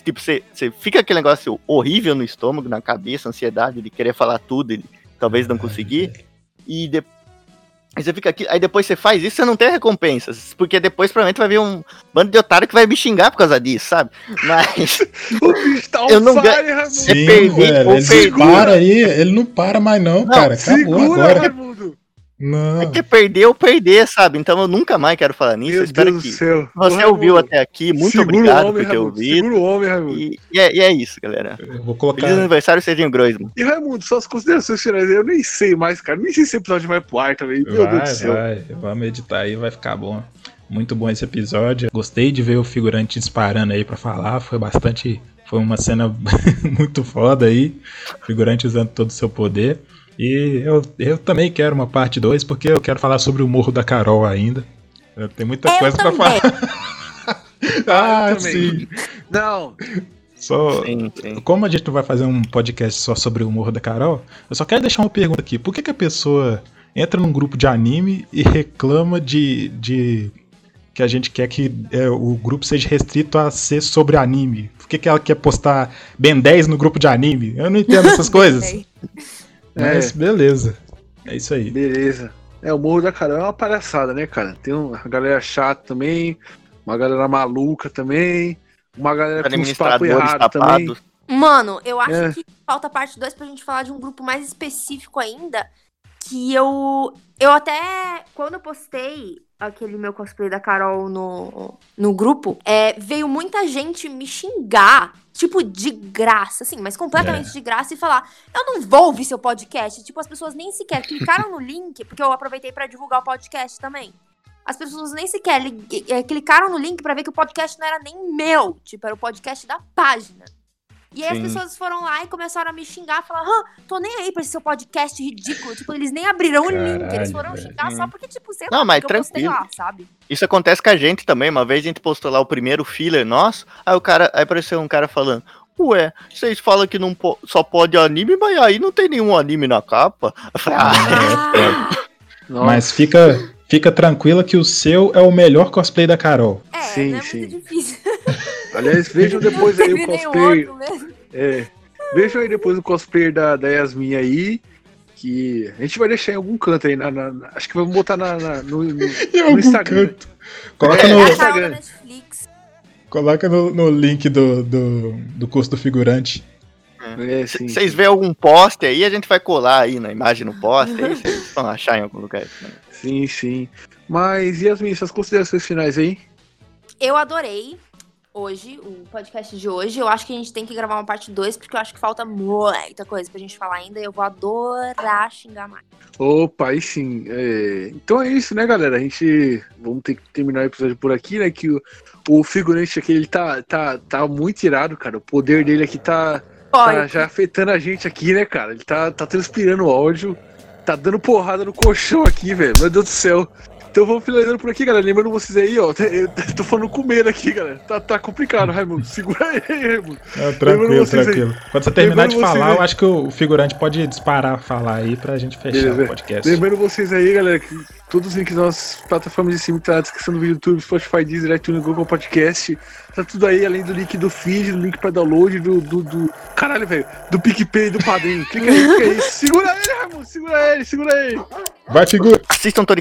tipo, você, você fica aquele negócio horrível no estômago, na cabeça, ansiedade de querer falar tudo e talvez não conseguir. E depois. Aí você fica aqui, aí depois você faz isso, você não tem recompensas. Porque depois provavelmente vai vir um bando de otário que vai me xingar por causa disso, sabe? Mas. O bicho tá Eu não fire. Sim, perdi, velho. Ele não para aí, ele não para mais não, cara. Acabou Segura, agora. Raimundo. Não. É que perder ou perder, sabe? Então eu nunca mais quero falar nisso. Meu eu espero Deus que você ouviu até aqui. Muito segura o obrigado homem, por ter Raimundo, ouvido. Segura o homem, Raimundo. E, e é, e é isso, galera. Eu vou Feliz colocar. aniversário, Serginho Groisman. E Raimundo, suas considerações finais, eu nem sei mais, cara. Nem sei se esse episódio vai pro ar também. Meu Deus do Vai, céu. vai. Vamos editar aí, vai ficar bom. Muito bom esse episódio. Gostei de ver o figurante disparando aí pra falar. Foi bastante. Foi uma cena muito foda aí. Figurante usando todo o seu poder. E eu, eu também quero uma parte 2, porque eu quero falar sobre o Morro da Carol ainda. Tem muita Eu coisa pra também. falar. Ah, sim. Não, Só, Sim, sim. como a gente não vai fazer um podcast só sobre o Morro da Carol, eu só quero deixar uma pergunta aqui. Por que, que a pessoa entra num grupo de anime e reclama de, de que a gente quer que é, o grupo seja restrito a ser sobre anime? Por que, que ela quer postar Ben 10 no grupo de anime? Eu não entendo essas coisas. Mas beleza. É isso aí. beleza. É, o Morro da Carol é uma palhaçada, né, cara? Tem uma galera chata também, uma galera maluca também, uma galera com uns papos Administradores errados também. Mano, eu acho É. que falta parte 2 pra gente falar de um grupo mais específico ainda. Que eu. Eu até. Quando eu postei aquele meu cosplay da Carol no, no grupo, é, veio muita gente me xingar. Tipo, de graça, assim, mas completamente É. de graça, e falar: Eu não vou ouvir seu podcast. Tipo, as pessoas nem sequer clicaram no link, porque eu aproveitei pra divulgar o podcast também. As pessoas nem sequer eh, clicaram no link pra ver que o podcast não era nem meu. Tipo, era o podcast da página. E aí Sim. as pessoas foram lá e começaram a me xingar, falar, ah, tô nem aí pra esse seu podcast ridículo. Tipo, eles nem abriram o link, eles Caralho, foram velho. xingar só Hum. porque, tipo, sei Não, lá, mas eu postei tranquilo. lá, sabe? Isso acontece com a gente também. Uma vez a gente postou lá o primeiro filler nosso, aí o cara, aí apareceu um cara falando. Ué, vocês falam que não po- só pode anime, mas aí não tem nenhum anime na capa. Eu falei, ah, Mas fica, fica tranquila que o seu é o melhor cosplay da Carol. É, Sim, não é sim. muito difícil. Aliás, vejam depois aí o cosplay. É. Vejam aí depois o cosplay da, da Yasmin aí. Que a gente vai deixar em algum canto aí. Na, na- na- acho que vamos botar na, na- no, no, no algum Instagram. canto. Coloca É, no- Carol da Instagram. Coloca no, no link do, do, do curso do figurante. É, sim. Vocês vêem algum poste aí, a gente vai colar aí na imagem no poste, aí vocês vão achar em algum lugar. Sim, sim. Mas, Yasmin, suas considerações finais aí? Eu adorei hoje, o podcast de hoje. Eu acho que a gente tem que gravar uma parte 2, porque eu acho que falta muita coisa pra gente falar ainda. e Eu vou adorar xingar mais. Opa, aí sim. É, Então é isso, né, galera? A gente. Vamos ter que terminar o episódio por aqui, né? Que o, o figurante aqui, ele tá, tá, tá muito irado, cara. O poder dele aqui tá, tá já afetando a gente aqui, né, cara? Ele tá, tá transpirando ódio, tá dando porrada no colchão aqui, velho. Meu Deus do céu. Então vamos finalizando por aqui, galera. Lembrando vocês aí, ó. Eu tô falando com medo aqui, galera. Tá, tá complicado, Raimundo. Segura aí, Raimundo. É, tranquilo, vocês aí- tranquilo. Quando você terminar de lembrando vocês falar, aí- eu acho que o figurante pode disparar falar aí pra gente fechar Beleza. o podcast. Lembrando vocês aí, galera, que todos os links das nossas plataformas de cima tá na descrição do YouTube, Spotify, Deezer, iTunes, Google Podcast. Tá tudo aí, além do link do feed, do link pra download, do. do, do- caralho, velho. Do PicPay e do Padrinho. Clica aí, clica aí. Segura ele, Raimundo. Segura ele, segura ele. Vai, figura. Assistam Tori.